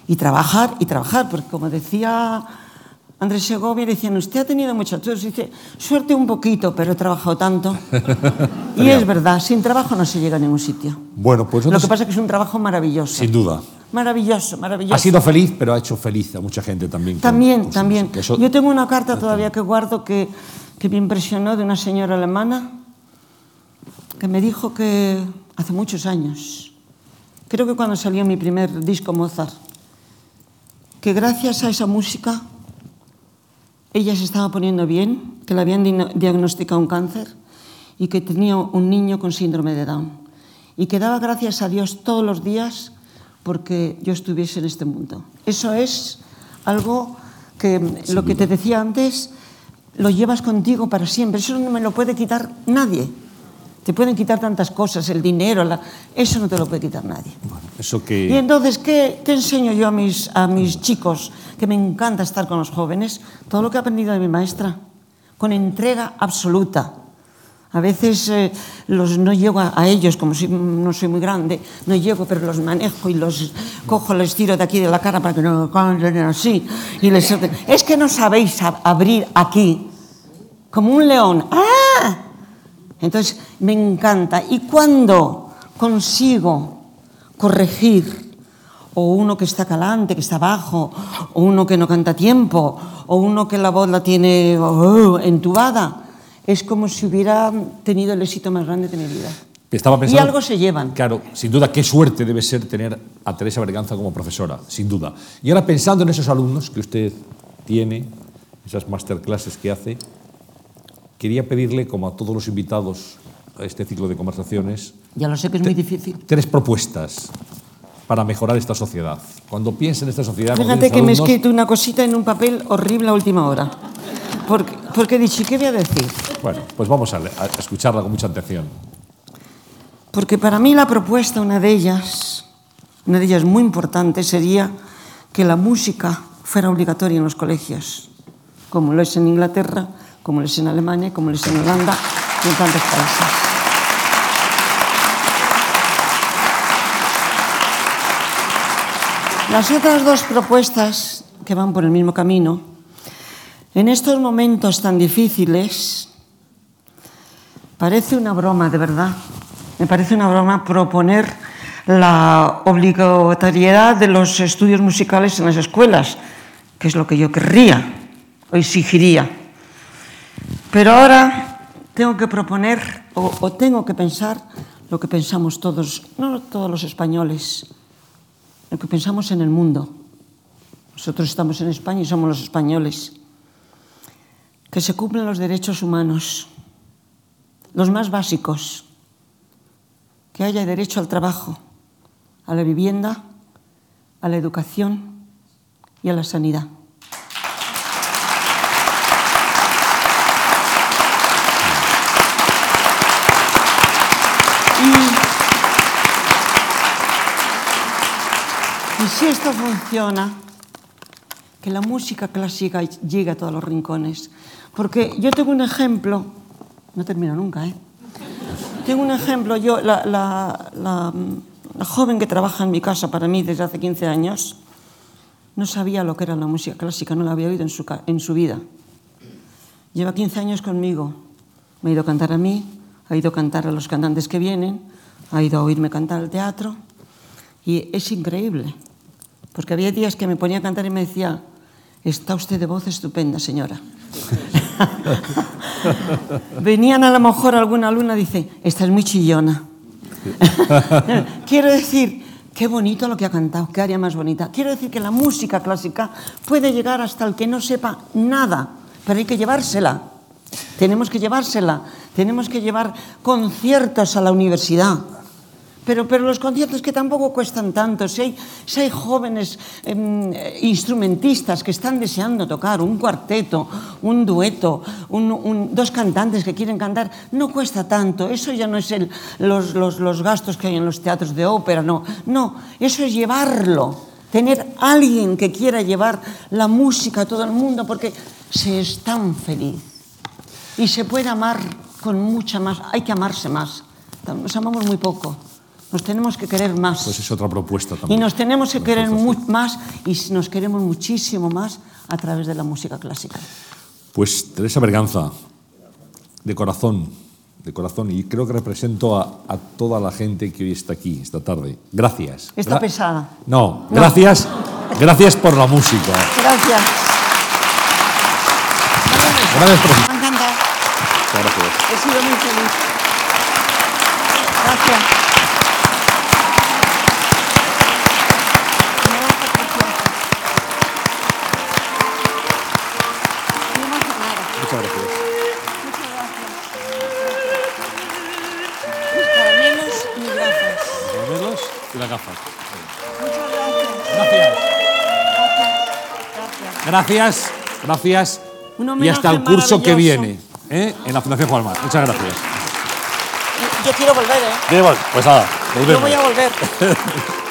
Y trabajar, y trabajar, porque como decía Andrés Segovia, decían, usted ha tenido mucha suerte. Dice, suerte un poquito, pero he trabajado tanto. y es verdad, sin trabajo no se llega a ningún sitio. Bueno, pues Lo que pasa es que es un trabajo maravilloso. sin duda. Maravilloso, maravilloso. Ha sido feliz, pero ha hecho feliz a mucha gente también. con- También, con su también. música. Eso- Yo tengo una carta todavía que guardo que, que me impresionó de una señora alemana que me dijo que hace muchos años, creo que cuando salió mi primer disco Mozart, que gracias a esa música ella se estaba poniendo bien, que le habían diagnosticado un cáncer y que tenía un niño con síndrome de Down. Y que daba gracias a Dios todos los días porque yo estuviese en este mundo. Eso es algo que lo que te decía antes lo llevas contigo para siempre. Eso no me lo puede quitar nadie. Te pueden quitar tantas cosas, el dinero, la- eso no te lo puede quitar nadie. Eso Y que... entonces, ¿qué, qué enseño yo a mis, a mis chicos? Que me encanta estar con los jóvenes. Todo lo que he aprendido de mi maestra, con entrega absoluta. A veces eh, los, no llego a, a ellos, como si no soy muy grande, no llego, pero los manejo y los cojo, les tiro de aquí de la cara para que no canten así. Y les, es que no sabéis ab- abrir aquí, como un león. ¡Ah! Entonces, me encanta. Y cuando consigo corregir o uno que está calante, que está bajo, o uno que no canta a tiempo, o uno que la voz la tiene oh, entubada, es como si hubiera tenido el éxito más grande de mi vida. Estaba Y pensando, algo se llevan. Claro, sin duda, qué suerte debe ser tener a Teresa Berganza como profesora, sin duda. Y ahora pensando en esos alumnos que usted tiene, esas masterclasses que hace, quería pedirle, como a todos los invitados a este ciclo de conversaciones, Ya lo sé que es muy difícil. tres propuestas para mejorar esta sociedad. Cuando piensa en esta sociedad, Fíjate que me he alumnos- escrito una cosita en un papel horrible a última hora. Porque, porque he dicho, ¿y qué voy a decir? Bueno, pues vamos a, a escucharla con mucha atención. Porque para mí la propuesta, una de ellas, una de ellas muy importante, sería que la música fuera obligatoria en los colegios, como lo es en Inglaterra, como lo es en Alemania, como lo es en Holanda y en tantos países. Las otras dos propuestas que van por el mismo camino, en estos momentos tan difíciles, Parece una broma, de verdad. Me parece una broma proponer la obligatoriedad de los estudios musicales en las escuelas, que es lo que yo querría o exigiría. Pero ahora tengo que proponer o, tengo que pensar lo que pensamos todos, no todos los españoles, lo que pensamos en el mundo. Nosotros estamos en España y somos los españoles. Que se cumplan los derechos humanos los más básicos, que haya derecho al trabajo, a la vivienda, a la educación y a la sanidad. Y, si esto funciona, que la música clásica llegue a todos los rincones. Porque yo tengo un ejemplo no termino nunca, ¿eh? Tengo un ejemplo, yo, la, la, la, la, joven que trabaja en mi casa para mí desde hace 15 años, no sabía lo que era la música clásica, no la había oído en su, en su vida. Lleva 15 años conmigo, me ha ido a cantar a mí, ha ido a cantar a los cantantes que vienen, ha ido a oírme cantar al teatro, y es increíble, porque había días que me ponía a cantar y me decía, está usted de voz estupenda, señora. Venían a lo mejor alguna alumna dice, esta es muy chillona. Quiero decir, qué bonito lo que ha cantado, qué área más bonita. Quiero decir que la música clásica puede llegar hasta el que no sepa nada, pero hay que llevársela. Tenemos que llevársela. Tenemos que llevar conciertos a la universidad. Pero, pero los conciertos que tampoco cuestan tanto, si hay, si hay jóvenes em, instrumentistas que están deseando tocar un cuarteto, un dueto, dos cantantes que quieren cantar, no cuesta tanto. Eso ya no es el- los, los- los gastos que hay en los teatros de ópera, no. No, eso es llevarlo, tener alguien que quiera llevar la música a todo el mundo, porque se es tan feliz. Y se puede amar con mucha más, hay que amarse más. Nos amamos muy poco. Nos tenemos que querer más. Pues es otra propuesta y también. nos tenemos que querer más y nos queremos muchísimo más a través de la música clásica. Pues Teresa Berganza, de corazón, de corazón, y creo que represento a, a toda la gente que hoy está aquí esta tarde. Gracias. Está Gra- pesada. No, No. gracias, gracias por la música. Gracias. Gracias por... Me ha encantado. Gracias. He sido muy feliz. Gracias. Gracias. Gracias, Y hasta el curso que viene ¿eh? en la Fundación Juan Mar. Muchas gracias. Yo quiero volver, ¿eh? Pues nada, Yo voy a volver.